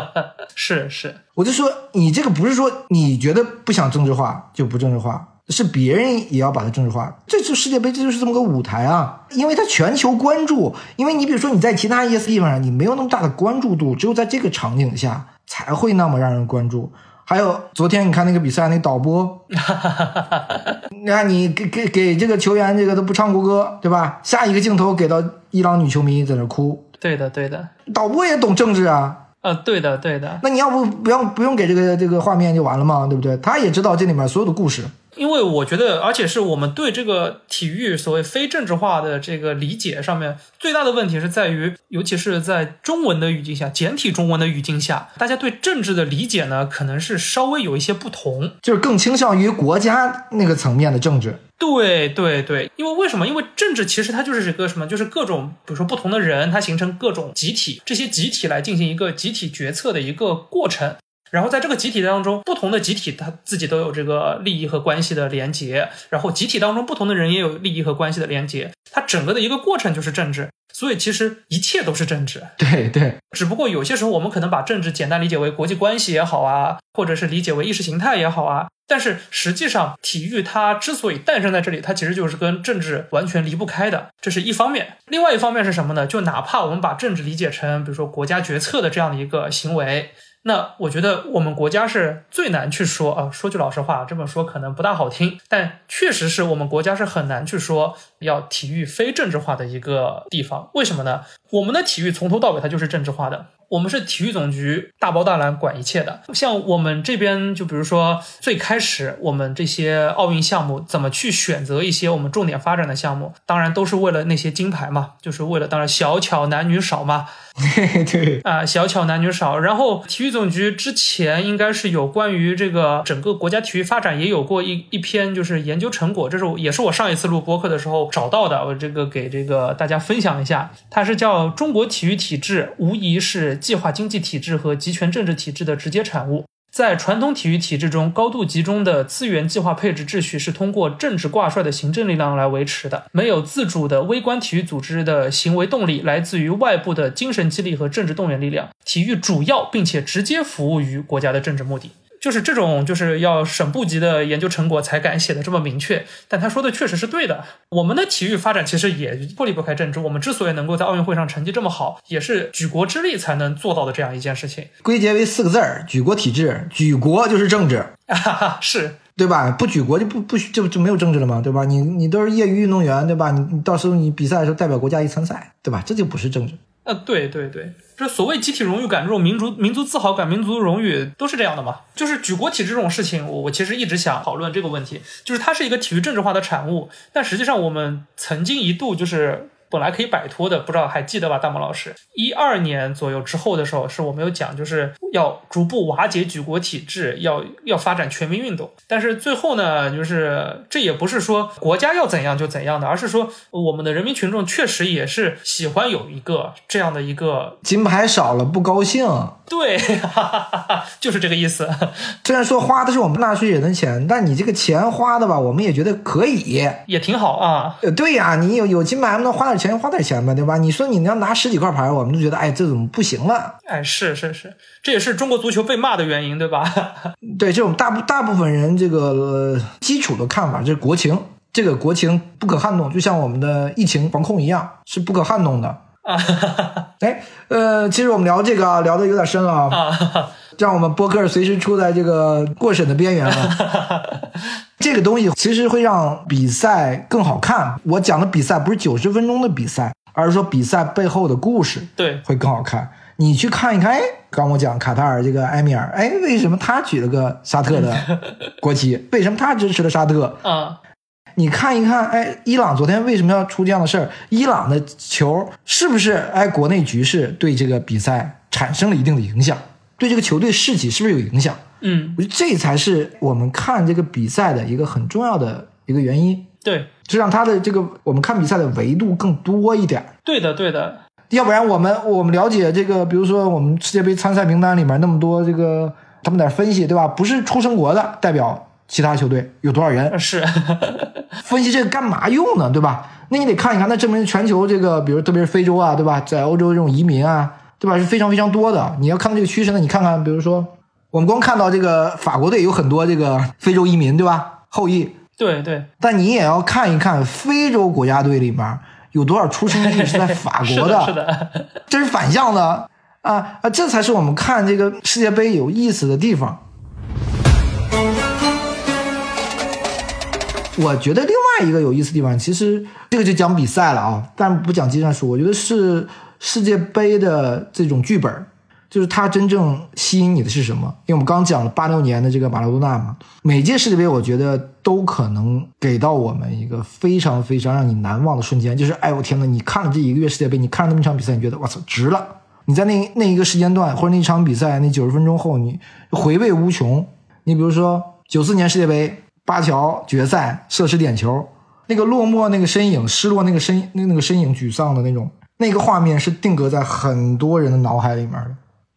是是，
我就说你这个不是说你觉得不想政治化就不政治化，是别人也要把它政治化。这次世界杯这就是这么个舞台啊，因为它全球关注。因为你比如说你在其他一些地方上你没有那么大的关注度，只有在这个场景下才会那么让人关注。还有昨天你看那个比赛那导播，你看你给给给这个球员这个都不唱国歌，对吧？下一个镜头给到伊朗女球迷在那哭。
对的对的，
导播也懂政治啊。
呃，对的，对的。
那你要不不用不用给这个这个画面就完了嘛？对不对？他也知道这里面所有的故事。
因为我觉得，而且是我们对这个体育所谓非政治化的这个理解上面，最大的问题是在于，尤其是在中文的语境下，简体中文的语境下，大家对政治的理解呢，可能是稍微有一些不同，
就是更倾向于国家那个层面的政治。
对对对，因为为什么？因为政治其实它就是一个什么？就是各种，比如说不同的人，它形成各种集体，这些集体来进行一个集体决策的一个过程。然后在这个集体当中，不同的集体它自己都有这个利益和关系的连结，然后集体当中不同的人也有利益和关系的连结，它整个的一个过程就是政治。所以其实一切都是政治，
对对。
只不过有些时候我们可能把政治简单理解为国际关系也好啊，或者是理解为意识形态也好啊。但是实际上，体育它之所以诞生在这里，它其实就是跟政治完全离不开的，这是一方面。另外一方面是什么呢？就哪怕我们把政治理解成，比如说国家决策的这样的一个行为。那我觉得我们国家是最难去说啊，说句老实话，这么说可能不大好听，但确实是我们国家是很难去说要体育非政治化的一个地方。为什么呢？我们的体育从头到尾它就是政治化的。我们是体育总局大包大揽管一切的，像我们这边就比如说最开始我们这些奥运项目怎么去选择一些我们重点发展的项目，当然都是为了那些金牌嘛，就是为了当然小巧男女少嘛，
对
啊小巧男女少。然后体育总局之前应该是有关于这个整个国家体育发展也有过一一篇就是研究成果，这是也是我上一次录播客的时候找到的，我这个给这个大家分享一下，它是叫中国体育体制无疑是。计划经济体制和集权政治体制的直接产物，在传统体育体制中，高度集中的资源计划配置秩序是通过政治挂帅的行政力量来维持的。没有自主的微观体育组织的行为动力，来自于外部的精神激励和政治动员力量。体育主要并且直接服务于国家的政治目的。就是这种，就是要省部级的研究成果才敢写的这么明确，但他说的确实是对的。我们的体育发展其实也脱离不开政治。我们之所以能够在奥运会上成绩这么好，也是举国之力才能做到的这样一件事情。
归结为四个字儿：举国体制。举国就是政治，
是
对吧？不举国就不不就就没有政治了吗？对吧？你你都是业余运动员，对吧？你你到时候你比赛的时候代表国家一参赛，对吧？这就不是政治。
呃，对对对，这所谓集体荣誉感、这种民族民族自豪感、民族荣誉都是这样的嘛。就是举国体制这种事情，我我其实一直想讨论这个问题，就是它是一个体育政治化的产物，但实际上我们曾经一度就是。本来可以摆脱的，不知道还记得吧，大毛老师？一二年左右之后的时候，是我们有讲，就是要逐步瓦解举国体制，要要发展全民运动。但是最后呢，就是这也不是说国家要怎样就怎样的，而是说我们的人民群众确实也是喜欢有一个这样的一个
金牌少了不高兴。
对，哈哈哈就是这个意思。
虽然说花的是我们纳税人的钱，但你这个钱花的吧，我们也觉得可以，
也挺好啊。
呃，对呀，你有有金牌，能花点钱。钱花点钱吧，对吧？你说你要拿十几块牌，我们就觉得哎，这怎么不行了？
哎，是是是，这也是中国足球被骂的原因，对吧？
对，这种大部大部分人这个、呃基础的看法，这是国情，这个国情不可撼动，就像我们的疫情防控一样，是不可撼动的。
啊
哎，呃，其实我们聊这个啊，聊的有点深了啊，
啊，
让我们播客随时处在这个过审的边缘了。这个东西其实会让比赛更好看。我讲的比赛不是九十分钟的比赛，而是说比赛背后的故事
对，
会更好看。你去看一看，哎，刚我讲卡塔尔这个埃米尔，哎，为什么他举了个沙特的 国旗？为什么他支持了沙特？
啊，
你看一看，哎，伊朗昨天为什么要出这样的事儿？伊朗的球是不是哎国内局势对这个比赛产生了一定的影响？对这个球队士气是不是有影响？
嗯，
我觉得这才是我们看这个比赛的一个很重要的一个原因，
对，
就让他的这个我们看比赛的维度更多一点。
对的，对的，
要不然我们我们了解这个，比如说我们世界杯参赛名单里面那么多这个他们在分析，对吧？不是出生国的代表其他球队有多少人？
是，
分析这个干嘛用呢？对吧？那你得看一看，那证明全球这个，比如特别是非洲啊，对吧？在欧洲这种移民啊，对吧？是非常非常多的。你要看到这个趋势呢，你看看，比如说我们光看到这个法国队有很多这个非洲移民，对吧？后裔，
对对，
但你也要看一看非洲国家队里面有多少出生地是在法
是
国
的，是的，
这是反向的啊啊！这才是我们看这个世界杯有意思的地方。我觉得另外一个有意思的地方，其实这个就讲比赛了啊，但不讲技战术。我觉得是世界杯的这种剧本，就是它真正吸引你的是什么？因为我们刚讲了八六年的这个马拉多纳嘛，每届世界杯我觉得都可能给到我们一个非常非常让你难忘的瞬间，就是哎我天呐，你看了这一个月世界杯，你看了那么一场比赛，你觉得我操值了。你在那那一个时间段或者那一场比赛那九十分钟后，你回味无穷。你比如说九四年世界杯巴乔决赛射失点球，那个落寞那个身影，失落那个身那那个身影，沮丧的那种那个画面是定格在很多人的脑海里面的。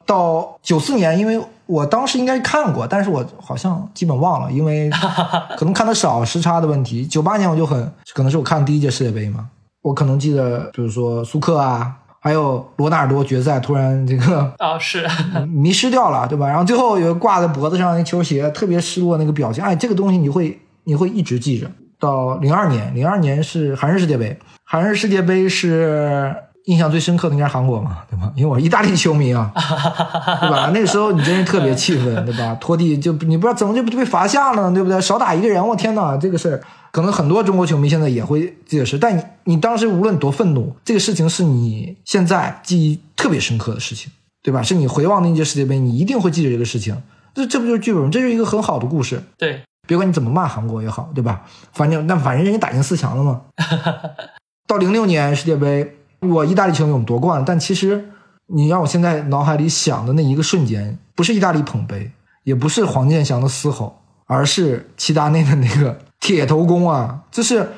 到九四年，因为我当时应该看过，但是我好像基本忘了，因为 可能看的少，时差的问题。九八年我就很可能是我看第一届世界杯嘛，我可能记得，比如说苏克啊，还有罗纳尔多决赛突然这个
啊，是，
迷失掉了，对吧？然后最后有挂在脖子上那球鞋，特别失落那个表情，哎，这个东西你会你会一直记着。到零二年，零二年是韩日世界杯，韩日世界杯是印象最深刻的应该是韩国嘛，对吧？因为我是意大利球迷啊，对吧？那个时候你真是特别气愤，对吧？拖地就你不知道怎么就被罚下了呢，对不对？少打一个人，我天哪，这个事儿可能很多中国球迷现在也会记得是，但你你当时无论多愤怒，这个事情是你现在记忆特别深刻的事情，对吧？是你回望那届世界杯，你一定会记得这个事情。这这不就是剧本？这就是一个很好的故事。
对，
别管你怎么骂韩国也好，对吧？反正那反正人家打进四强了嘛。到零六年世界杯，我意大利球迷我们夺冠了，但其实你让我现在脑海里想的那一个瞬间，不是意大利捧杯，也不是黄健翔的嘶吼，而是齐达内的那个铁头功啊！就是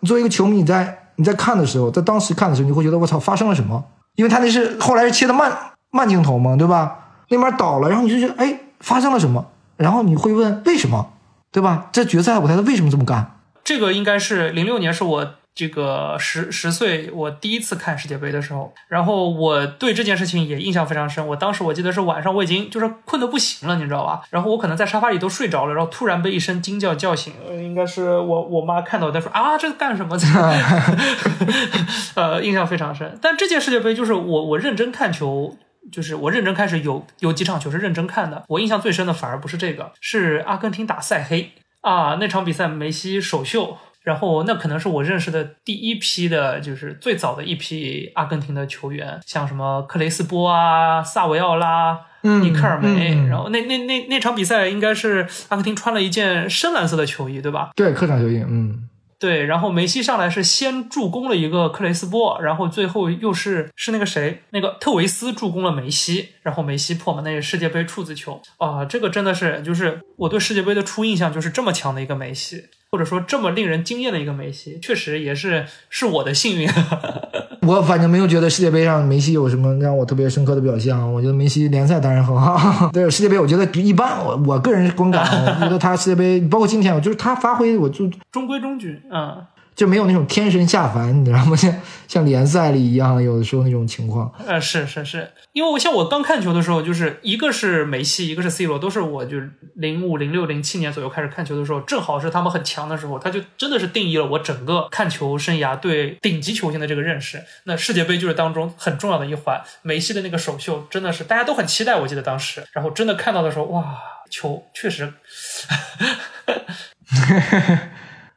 你 作为一个球迷，你在你在看的时候，在当时看的时候，你会觉得我操，发生了什么？因为他那是后来是切的慢慢镜头嘛，对吧？那边倒了，然后你就觉得哎，发生了什么？然后你会问为什么，对吧？这决赛舞台他为什么这么干？
这个应该是零六年，是我这个十十岁我第一次看世界杯的时候，然后我对这件事情也印象非常深。我当时我记得是晚上我已经就是困得不行了，你知道吧？然后我可能在沙发里都睡着了，然后突然被一声惊叫叫醒，呃应该是我我妈看到在说啊，这干什么？呃，印象非常深。但这届世界杯就是我我认真看球。就是我认真开始有有几场球是认真看的，我印象最深的反而不是这个，是阿根廷打塞黑啊那场比赛梅西首秀，然后那可能是我认识的第一批的，就是最早的一批阿根廷的球员，像什么克雷斯波啊、萨维奥拉、
嗯
尼克尔梅，然后那那那那场比赛应该是阿根廷穿了一件深蓝色的球衣，对吧？
对，客场球衣，嗯，
对，然后梅西上来是先助攻了一个克雷斯波，然后最后又是是那个谁，那个特维斯助攻了梅西，然后梅西破门那个世界杯处子球。啊，这个真的是就是我对世界杯的初印象就是这么强的一个梅西，或者说这么令人惊艳的一个梅西，确实也是是我的幸运。
我反正没有觉得世界杯上梅西有什么让我特别深刻的表现啊。我觉得梅西联赛当然很好，对世界杯我觉得一般。我我个人观感，我觉得他世界杯包括今天，我就是他发挥，我就
中规中矩，嗯，
就没有那种天神下凡，你知道吗？像像联赛里一样，有的时候那种情况。
呃，是是是，因为我像我刚看球的时候，就是一个是梅西，一个是 C 罗，都是我就零五、零六、零七年左右开始看球的时候，正好是他们很强的时候，他就真的是定义了我整个看球生涯对顶级球星的这个认识。那世界杯就是当中很重要的一环，梅西的那个首秀真的是大家都很期待，我记得当时，然后真的看到的时候，哇，球确实。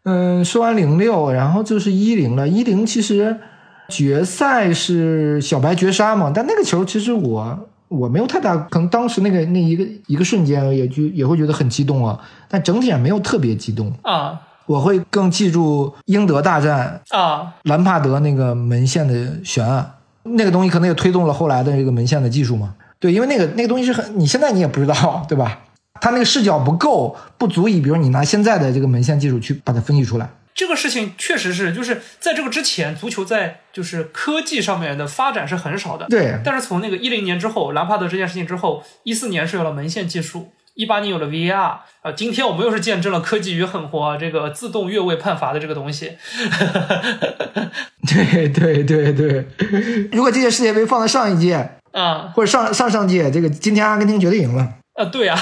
嗯，说完零六，然后就是一零了。一零其实决赛是小白绝杀嘛，但那个球其实我我没有太大，可能当时那个那一个一个瞬间也就也会觉得很激动啊，但整体上没有特别激动
啊。
我会更记住英德大战
啊，
兰帕德那个门线的悬案，那个东西可能也推动了后来的这个门线的技术嘛。对，因为那个那个东西是很，你现在你也不知道，对吧？他那个视角不够，不足以，比如你拿现在的这个门线技术去把它分析出来。
这个事情确实是，就是在这个之前，足球在就是科技上面的发展是很少的。
对。
但是从那个一零年之后，兰帕德这件事情之后，一四年是有了门线技术，一八年有了 VAR，啊，今天我们又是见证了科技与狠活，这个自动越位判罚的这个东西。
对对对对，如果这届世界杯放在上一届
啊，
或者上上上届，这个今天阿根廷绝对赢了。
啊，对呀，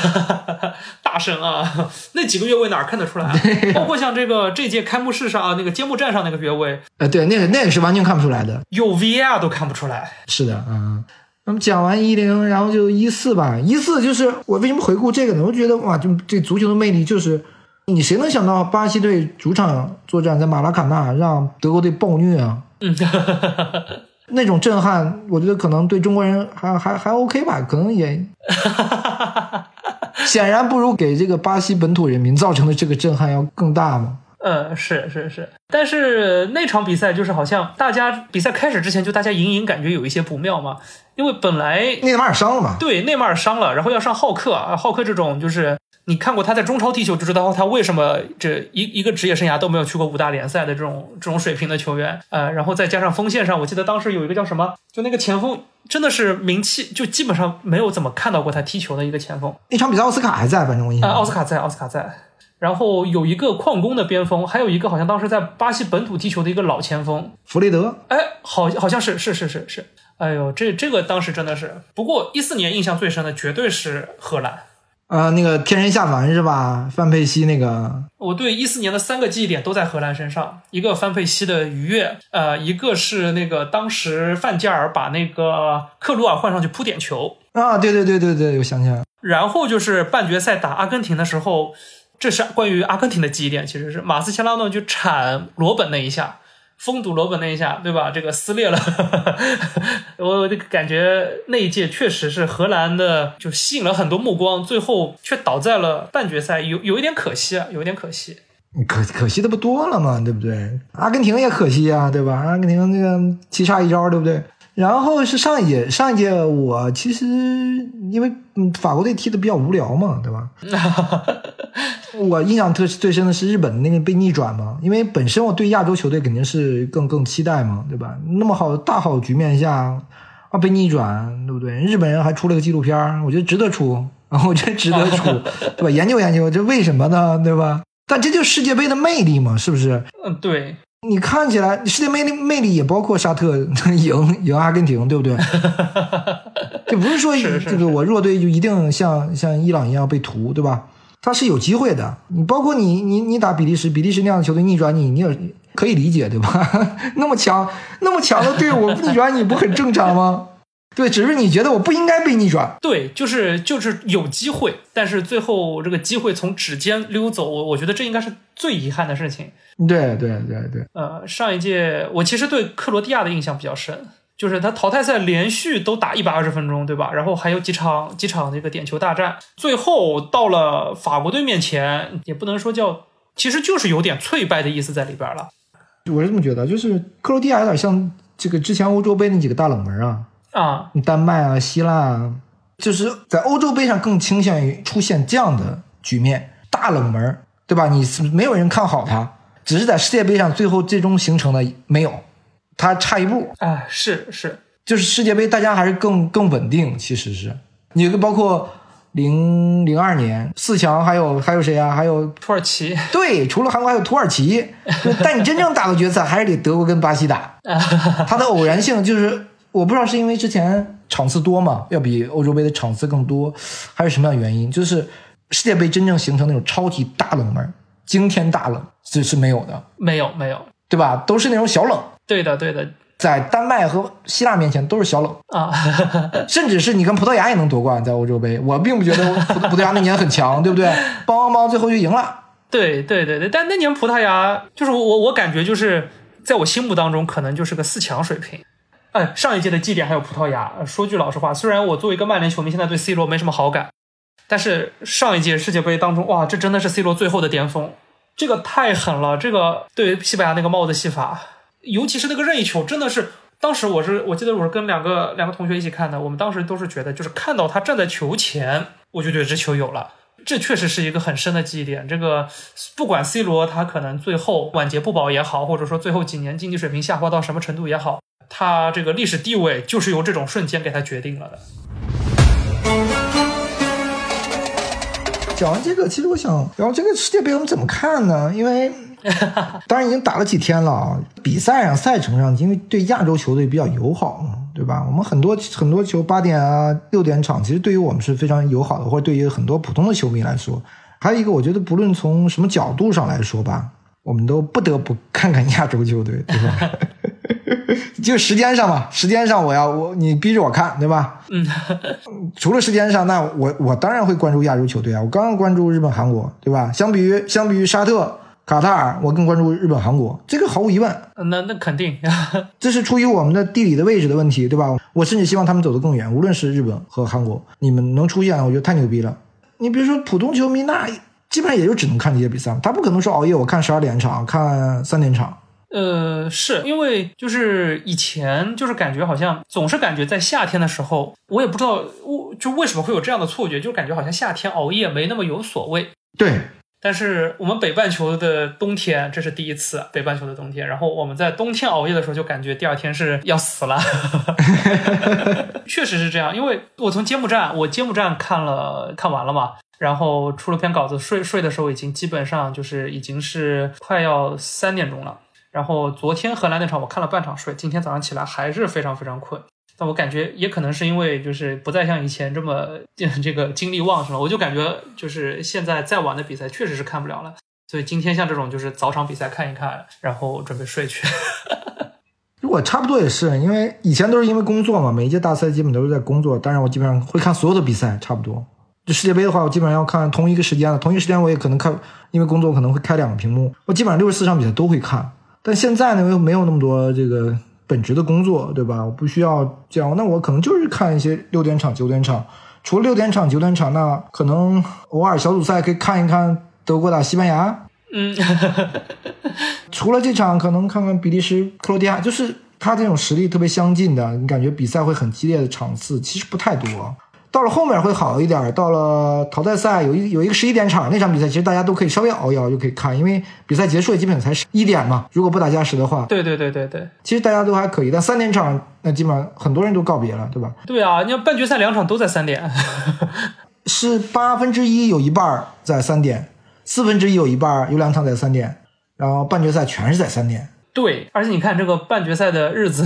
大神啊，那几个越位哪看得出来？包括像这个这届开幕式上啊，那个揭幕战上那个越位，
呃，对，那个那个是完全看不出来的，
有 VR 都看不出来。
是的，嗯。那么讲完一零，然后就一四吧。一四就是我为什么回顾这个呢？我觉得哇，就这足球的魅力就是，你谁能想到巴西队主场作战在马拉卡纳让德国队暴虐啊？
嗯。
那种震撼，我觉得可能对中国人还还还 OK 吧，可能也 显然不如给这个巴西本土人民造成的这个震撼要更大嘛。
嗯，是是是，但是那场比赛就是好像大家比赛开始之前就大家隐隐感觉有一些不妙嘛，因为本来
内马尔伤了嘛，
对，内马尔伤了，然后要上浩克啊，浩克这种就是。你看过他在中超踢球，就知道他为什么这一一个职业生涯都没有去过五大联赛的这种这种水平的球员，呃，然后再加上锋线上，我记得当时有一个叫什么，就那个前锋真的是名气，就基本上没有怎么看到过他踢球的一个前锋。
那场比赛奥斯卡还在，反正我印象。
奥斯卡在，奥斯卡在。然后有一个矿工的边锋，还有一个好像当时在巴西本土踢球的一个老前锋
弗雷德。
哎，好，好像是是是是是。哎呦，这这个当时真的是。不过一四年印象最深的绝对是荷兰。
呃，那个天神下凡是吧？范佩西那个，
我对一四年的三个记忆点都在荷兰身上，一个范佩西的愉悦，呃，一个是那个当时范加尔把那个克鲁尔换上去扑点球
啊，对对对对对，我想起来了。
然后就是半决赛打阿根廷的时候，这是关于阿根廷的记忆点，其实是马斯切拉诺就铲罗本那一下。封堵罗本那一下，对吧？这个撕裂了，我这个感觉那一届确实是荷兰的，就吸引了很多目光，最后却倒在了半决赛，有有一点可惜啊，有一点可惜。
可可惜的不多了嘛，对不对？阿根廷也可惜啊，对吧？阿根廷那个七差一招，对不对？然后是上一届，上一届我其实因为法国队踢的比较无聊嘛，对吧？我印象特最深的是日本的那个被逆转嘛，因为本身我对亚洲球队肯定是更更期待嘛，对吧？那么好大好局面下啊被逆转，对不对？日本人还出了个纪录片我觉得值得出啊，我觉得值得出，对吧？研究研究这为什么呢，对吧？但这就是世界杯的魅力嘛，是不是？
嗯，对。
你看起来世界魅力魅力也包括沙特 赢赢阿根廷，对不对？就不是说这个我弱队就一定像像伊朗一样被屠，对吧？他是有机会的，你包括你你你打比利时，比利时那样的球队逆转你，你也可以理解，对吧？那么强那么强的队伍 逆转你不很正常吗？对，只是你觉得我不应该被逆转。
对，就是就是有机会，但是最后这个机会从指尖溜走，我我觉得这应该是最遗憾的事情。
对对对对。
呃，上一届我其实对克罗地亚的印象比较深。就是他淘汰赛连续都打一百二十分钟，对吧？然后还有几场几场这个点球大战，最后到了法国队面前，也不能说叫，其实就是有点脆败的意思在里边了。
我是这么觉得，就是克罗地亚有点像这个之前欧洲杯那几个大冷门啊
啊，
丹麦啊、希腊啊，就是在欧洲杯上更倾向于出现这样的局面，大冷门，对吧？你是没有人看好他，只是在世界杯上最后最终形成的没有。他差一步
啊，是是，
就是世界杯，大家还是更更稳定。其实是，你包括零零二年四强还有还有谁啊？还有
土耳其。
对，除了韩国还有土耳其。但你真正打到决赛还是得德国跟巴西打。它的偶然性就是，我不知道是因为之前场次多嘛，要比欧洲杯的场次更多，还是什么样原因？就是世界杯真正形成那种超级大冷门、惊天大冷，这是没有的。
没有，没有，
对吧？都是那种小冷。
对的，对的。
在丹麦和希腊面前都是小冷
啊，
甚至是你跟葡萄牙也能夺冠，在欧洲杯，我并不觉得葡 葡萄牙那年很强，对不对？邦邦邦，最后就赢了。
对对对对，但那年葡萄牙就是我我我感觉就是在我心目当中可能就是个四强水平。哎，上一届的绩点还有葡萄牙。说句老实话，虽然我作为一个曼联球迷，现在对 C 罗没什么好感，但是上一届世界杯当中，哇，这真的是 C 罗最后的巅峰，这个太狠了，这个对西班牙那个帽子戏法。尤其是那个任意球，真的是当时我是我记得我是跟两个两个同学一起看的，我们当时都是觉得，就是看到他站在球前，我就觉得这球有了，这确实是一个很深的记忆点。这个不管 C 罗他可能最后晚节不保也好，或者说最后几年竞技水平下滑到什么程度也好，他这个历史地位就是由这种瞬间给他决定了的。
讲完这个，其实我想，然后这个世界杯我们怎么看呢？因为。当然已经打了几天了啊！比赛上、赛程上，因为对亚洲球队比较友好嘛，对吧？我们很多很多球八点啊、六点场，其实对于我们是非常友好的，或者对于很多普通的球迷来说，还有一个，我觉得不论从什么角度上来说吧，我们都不得不看看亚洲球队，对吧？就时间上嘛，时间上我要我你逼着我看，对吧？
嗯，
除了时间上，那我我当然会关注亚洲球队啊！我刚刚关注日本、韩国，对吧？相比于相比于沙特。卡塔尔，我更关注日本、韩国，这个毫无疑问。
那那肯定，
这是出于我们的地理的位置的问题，对吧？我甚至希望他们走得更远，无论是日本和韩国，你们能出现，我觉得太牛逼了。你比如说普通球迷，那基本上也就只能看这些比赛，他不可能说熬夜我看十二点场，看三点场。
呃，是因为就是以前就是感觉好像总是感觉在夏天的时候，我也不知道我就为什么会有这样的错觉，就感觉好像夏天熬夜没那么有所谓。
对。
但是我们北半球的冬天，这是第一次北半球的冬天。然后我们在冬天熬夜的时候，就感觉第二天是要死了。确实是这样，因为我从揭幕战，我揭幕战看了看完了嘛，然后出了篇稿子，睡睡的时候已经基本上就是已经是快要三点钟了。然后昨天荷兰那场我看了半场睡，今天早上起来还是非常非常困。但我感觉也可能是因为就是不再像以前这么这个精力旺盛了，我就感觉就是现在再晚的比赛确实是看不了了。所以今天像这种就是早场比赛看一看，然后准备睡去。
我差不多也是，因为以前都是因为工作嘛，每一届大赛基本都是在工作。当然我基本上会看所有的比赛，差不多。就世界杯的话，我基本上要看同一个时间的，同一时间我也可能看，因为工作可能会开两个屏幕，我基本上六十四场比赛都会看。但现在呢，又没有那么多这个。本职的工作，对吧？我不需要这样，那我可能就是看一些六点场、九点场。除了六点场、九点场，那可能偶尔小组赛可以看一看德国打西班牙。
嗯，
除了这场，可能看看比利时、克罗地亚，就是他这种实力特别相近的，你感觉比赛会很激烈的场次，其实不太多。到了后面会好一点，到了淘汰赛有一有一个十一点场那场比赛，其实大家都可以稍微熬一熬就可以看，因为比赛结束也基本才十一点嘛。如果不打加时的话，
对对对对对，
其实大家都还可以。但三点场那基本上很多人都告别了，对吧？
对啊，你要半决赛两场都在三点，
是八分之一有一半在三点，四分之一有一半有两场在三点，然后半决赛全是在三点。
对，而且你看这个半决赛的日子，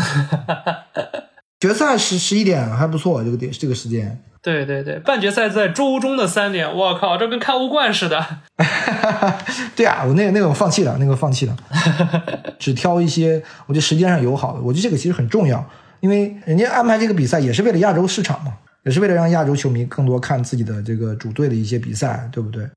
决赛是十一点还不错，这个点这个时间。
对对对，半决赛在周中的三点，我靠，这跟看欧冠似的。
对啊，我那个那个我放弃了，那个放弃了，只挑一些我觉得时间上友好的。我觉得这个其实很重要，因为人家安排这个比赛也是为了亚洲市场嘛，也是为了让亚洲球迷更多看自己的这个主队的一些比赛，对不对？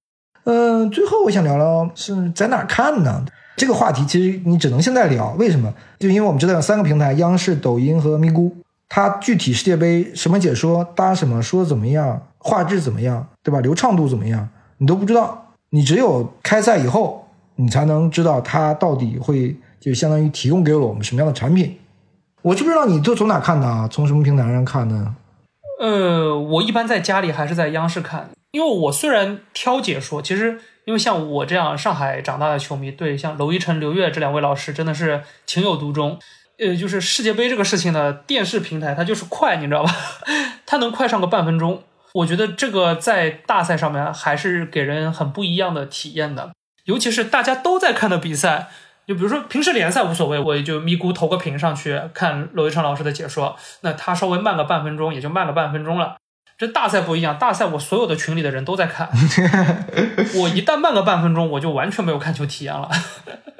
嗯，最后我想聊聊是在哪看呢？这个话题其实你只能现在聊，为什么？就因为我们知道有三个平台：央视、抖音和咪咕。它具体世界杯什么解说搭什么说怎么样画质怎么样对吧流畅度怎么样你都不知道你只有开赛以后你才能知道它到底会就相当于提供给了我们什么样的产品。我就不知道你都从哪看的啊？从什么平台上看呢？
呃，我一般在家里还是在央视看，因为我虽然挑解说，其实因为像我这样上海长大的球迷，对像娄艺晨、刘越这两位老师真的是情有独钟。呃，就是世界杯这个事情呢，电视平台它就是快，你知道吧？它能快上个半分钟，我觉得这个在大赛上面还是给人很不一样的体验的，尤其是大家都在看的比赛。就比如说平时联赛无所谓，我也就咪咕投个屏上去看罗一成老师的解说，那他稍微慢个半分钟也就慢个半分钟了。这大赛不一样，大赛我所有的群里的人都在看，我一旦慢个半分钟，我就完全没有看球体验了。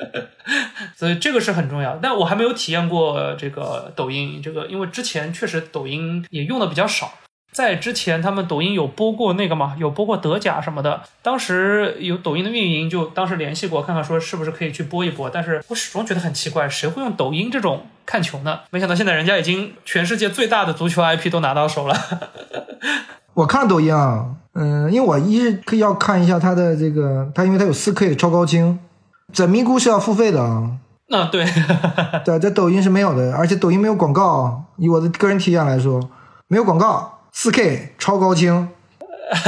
所以这个是很重要，但我还没有体验过这个抖音，这个因为之前确实抖音也用的比较少。在之前，他们抖音有播过那个嘛，有播过德甲什么的。当时有抖音的运营就当时联系过，看看说是不是可以去播一播。但是我始终觉得很奇怪，谁会用抖音这种看球呢？没想到现在人家已经全世界最大的足球 IP 都拿到手了。
我看抖音啊，嗯，因为我一是可以要看一下它的这个，它因为它有四 K 的超高清，在咪咕是要付费的啊。
那对，
对，在抖音是没有的，而且抖音没有广告。以我的个人体验来说，没有广告。四 K 超高清，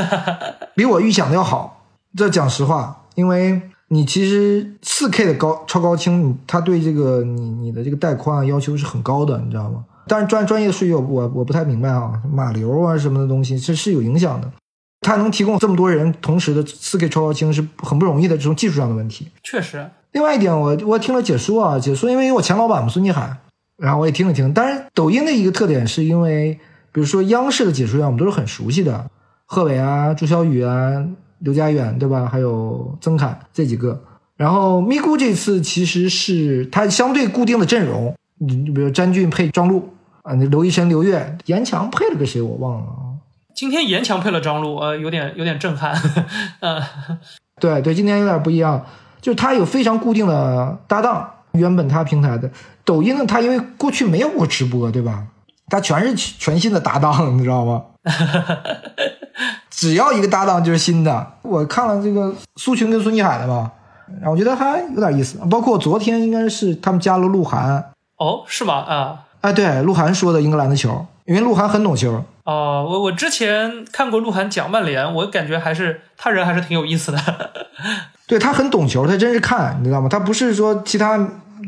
比我预想的要好。这讲实话，因为你其实四 K 的高超高清，它对这个你你的这个带宽要求是很高的，你知道吗？但是专专业的术语我我不太明白啊，码流啊什么的东西是是有影响的。它能提供这么多人同时的四 K 超高清是很不容易的，这种技术上的问题。
确实。
另外一点，我我听了解说啊，解说因为我前老板嘛孙继海，然后我也听了听。但是抖音的一个特点是因为。比如说央视的解说员，我们都是很熟悉的，贺炜啊、朱晓宇啊、刘佳远，对吧？还有曾凯这几个。然后咪咕这次其实是他相对固定的阵容，你你比如詹俊配张璐啊，那刘一晨、刘越，严强配了个谁我忘了啊。
今天严强配了张璐，呃，有点有点震撼。呃，
对对，今天有点不一样，就是他有非常固定的搭档。原本他平台的抖音呢，他因为过去没有过直播，对吧？他全是全新的搭档，你知道吗？只要一个搭档就是新的。我看了这个苏群跟孙继海的吧，然后我觉得还有点意思。包括昨天应该是他们加了鹿晗。
哦，是吗？啊，
哎，对，鹿晗说的英格兰的球，因为鹿晗很懂球。
哦，我我之前看过鹿晗讲曼联，我感觉还是他人还是挺有意思的。
对他很懂球，他真是看，你知道吗？他不是说其他。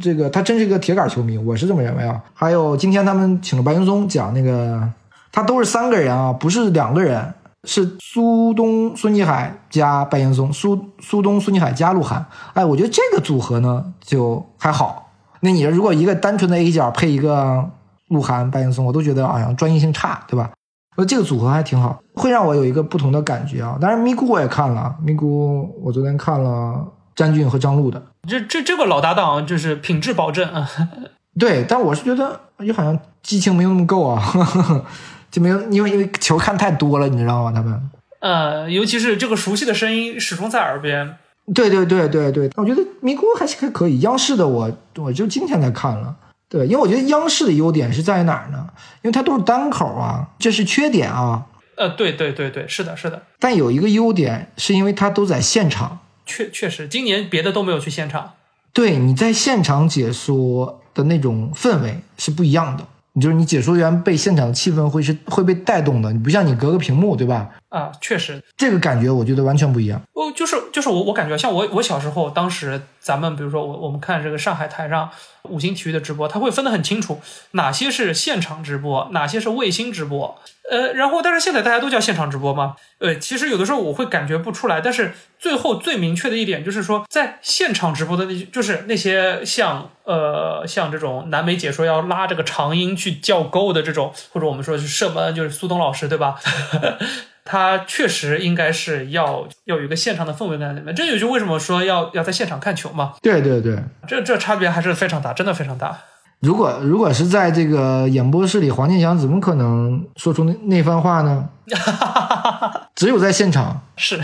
这个他真是一个铁杆球迷，我是这么认为啊。还有今天他们请了白岩松讲那个，他都是三个人啊，不是两个人，是苏东、孙继海加白岩松，苏苏东、孙继海加鹿晗。哎，我觉得这个组合呢就还好。那你如果一个单纯的 A 角配一个鹿晗、白岩松，我都觉得好像专业性差，对吧？那这个组合还挺好，会让我有一个不同的感觉啊。当然咪咕我也看了，咪咕我昨天看了詹俊和张璐的。
这这这个老搭档就是品质保证啊，
对，但我是觉得也好像激情没有那么够啊，就没有因为因为球看太多了，你知道吗？他们
呃，尤其是这个熟悉的声音始终在耳边。
对对对对对，我觉得咪咕还还可以。央视的我我就今天才看了，对，因为我觉得央视的优点是在哪儿呢？因为它都是单口啊，这是缺点啊。
呃，对对对对，是的，是的。
但有一个优点，是因为它都在现场。
确确实，今年别的都没有去现场。
对，你在现场解说的那种氛围是不一样的。你就是你解说员被现场的气氛会是会被带动的，你不像你隔个屏幕，对吧？
啊，确实，
这个感觉我觉得完全不一样。
哦，就是就是我我感觉像我我小时候，当时咱们比如说我我们看这个上海台上五星体育的直播，他会分得很清楚，哪些是现场直播，哪些是卫星直播。呃，然后但是现在大家都叫现场直播吗？呃，其实有的时候我会感觉不出来。但是最后最明确的一点就是说，在现场直播的那，就是那些像呃像这种南美解说要拉这个长音去叫够的这种，或者我们说是射门，就是苏东老师对吧？他确实应该是要要有一个现场的氛围在里面。这也就为什么说要要在现场看球嘛。
对对对，
这这差别还是非常大，真的非常大。
如果如果是在这个演播室里，黄健翔怎么可能说出那那番话呢？只有在现场，
是，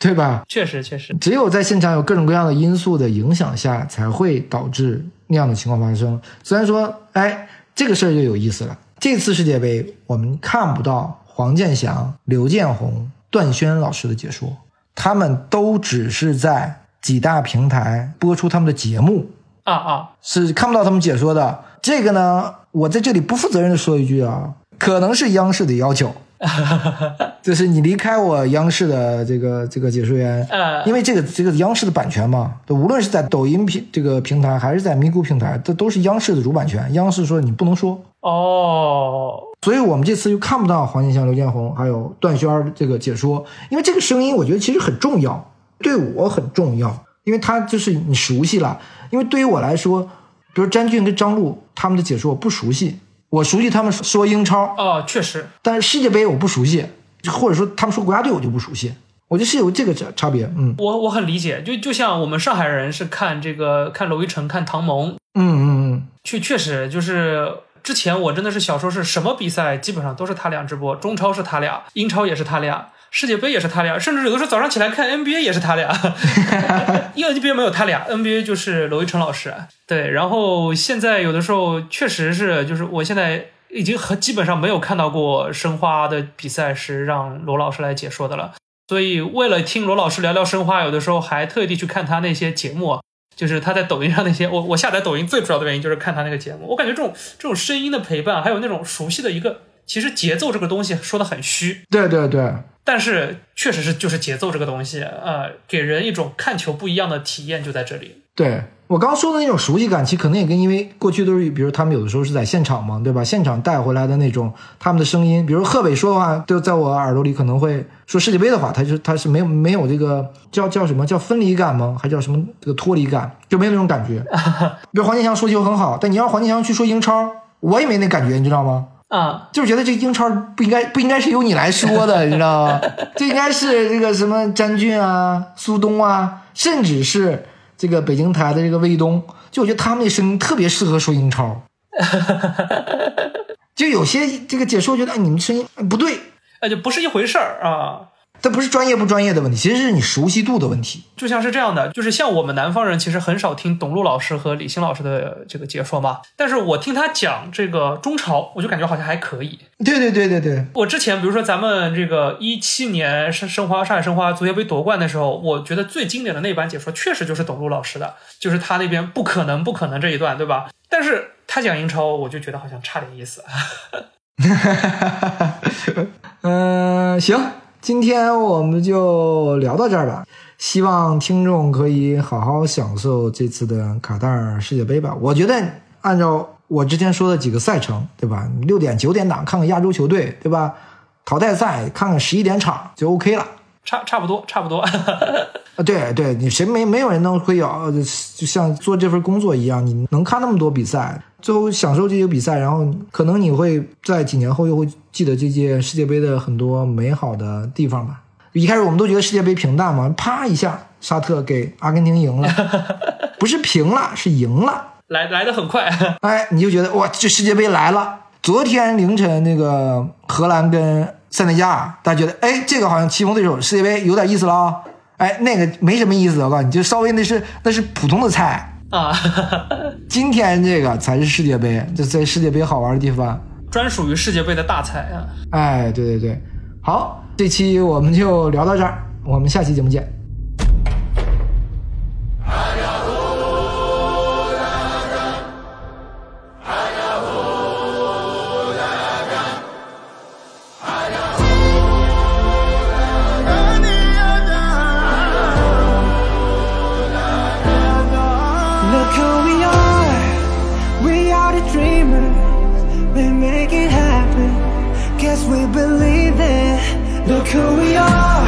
对吧？
确实确实，
只有在现场有各种各样的因素的影响下，才会导致那样的情况发生。虽然说，哎，这个事儿就有意思了。这次世界杯，我们看不到黄健翔、刘建宏、段轩老师的解说，他们都只是在几大平台播出他们的节目。
啊啊，
是看不到他们解说的。这个呢，我在这里不负责任的说一句啊，可能是央视的要求，就是你离开我央视的这个这个解说员，
呃，
因为这个这个央视的版权嘛，无论是在抖音平这个平台，还是在咪咕平台，这都是央视的主版权。央视说你不能说，
哦，
所以我们这次就看不到黄健翔、刘建宏还有段轩儿这个解说，因为这个声音我觉得其实很重要，对我很重要，因为他就是你熟悉了。因为对于我来说，比如詹俊跟张璐他们的解说我不熟悉，我熟悉他们说英超，
哦，确实，
但是世界杯我不熟悉，或者说他们说国家队我就不熟悉，我觉得是有这个差差别。嗯
我我很理解，就就像我们上海人是看这个看娄艺晨、看唐蒙，
嗯嗯嗯，
确确实就是之前我真的是小时候是什么比赛基本上都是他俩直播，中超是他俩，英超也是他俩。世界杯也是他俩，甚至有的时候早上起来看 NBA 也是他俩，哈哈哈因为 NBA 没有他俩，NBA 就是娄艺晨老师。对，然后现在有的时候确实是，就是我现在已经很基本上没有看到过申花的比赛是让罗老师来解说的了。所以为了听罗老师聊聊申花，有的时候还特地去看他那些节目，就是他在抖音上那些。我我下载抖音最主要的原因就是看他那个节目。我感觉这种这种声音的陪伴，还有那种熟悉的一个，其实节奏这个东西说的很虚，
对对对，
但是确实是就是节奏这个东西，呃，给人一种看球不一样的体验就在这里。
对我刚刚说的那种熟悉感，其实可能也跟因为过去都是，比如他们有的时候是在现场嘛，对吧？现场带回来的那种他们的声音，比如贺炜说的话，就在我耳朵里可能会说世界杯的话，他就他是没有没有这个叫叫什么叫分离感吗？还叫什么这个脱离感，就没有那种感觉。比如黄健翔说球很好，但你让黄健翔去说英超，我也没那感觉，你知道吗？
啊、
就是觉得这个英超不应该不应该是由你来说的，你知道吗？这应该是这个什么詹俊啊、苏东啊，甚至是这个北京台的这个卫东，就我觉得他们那声音特别适合说英超。就有些这个解说觉得，哎，你们声音不对，
哎，就不是一回事儿啊。
这不是专业不专业的问题，其实是你熟悉度的问题。
就像是这样的，就是像我们南方人，其实很少听董路老师和李欣老师的这个解说嘛。但是我听他讲这个中超，我就感觉好像还可以。
对对对对对，
我之前比如说咱们这个一七年申申花上海申花足协杯夺冠的时候，我觉得最经典的那版解说确实就是董路老师的，就是他那边不可能不可能这一段，对吧？但是他讲英超，我就觉得好像差点意思。
嗯、行，今天我们就聊到这儿吧。希望听众可以好好享受这次的卡塔尔世界杯吧。我觉得按照我之前说的几个赛程，对吧？六点九点档看看亚洲球队，对吧？淘汰赛看看十一点场就 OK 了。
差差不多，差不多。
啊，对对，你谁没没有人能会有，呃就像做这份工作一样，你能看那么多比赛，最后享受这些比赛，然后可能你会在几年后又会记得这届世界杯的很多美好的地方吧。一开始我们都觉得世界杯平淡嘛，啪一下，沙特给阿根廷赢了，不是平了，是赢了。
来来的很快，
哎，你就觉得哇，这世界杯来了。昨天凌晨那个荷兰跟塞内加尔，大家觉得哎，这个好像棋逢对手，世界杯有点意思了啊、哎，那个没什么意思，我告诉你，就稍微那是那是普通的菜。
啊，
今天这个才是世界杯，这在世界杯好玩的地方。
专属于世界杯的大菜啊！
哎，对对对，好，这期我们就聊到这儿，我们下期节目见。
We believe it. Look who we are,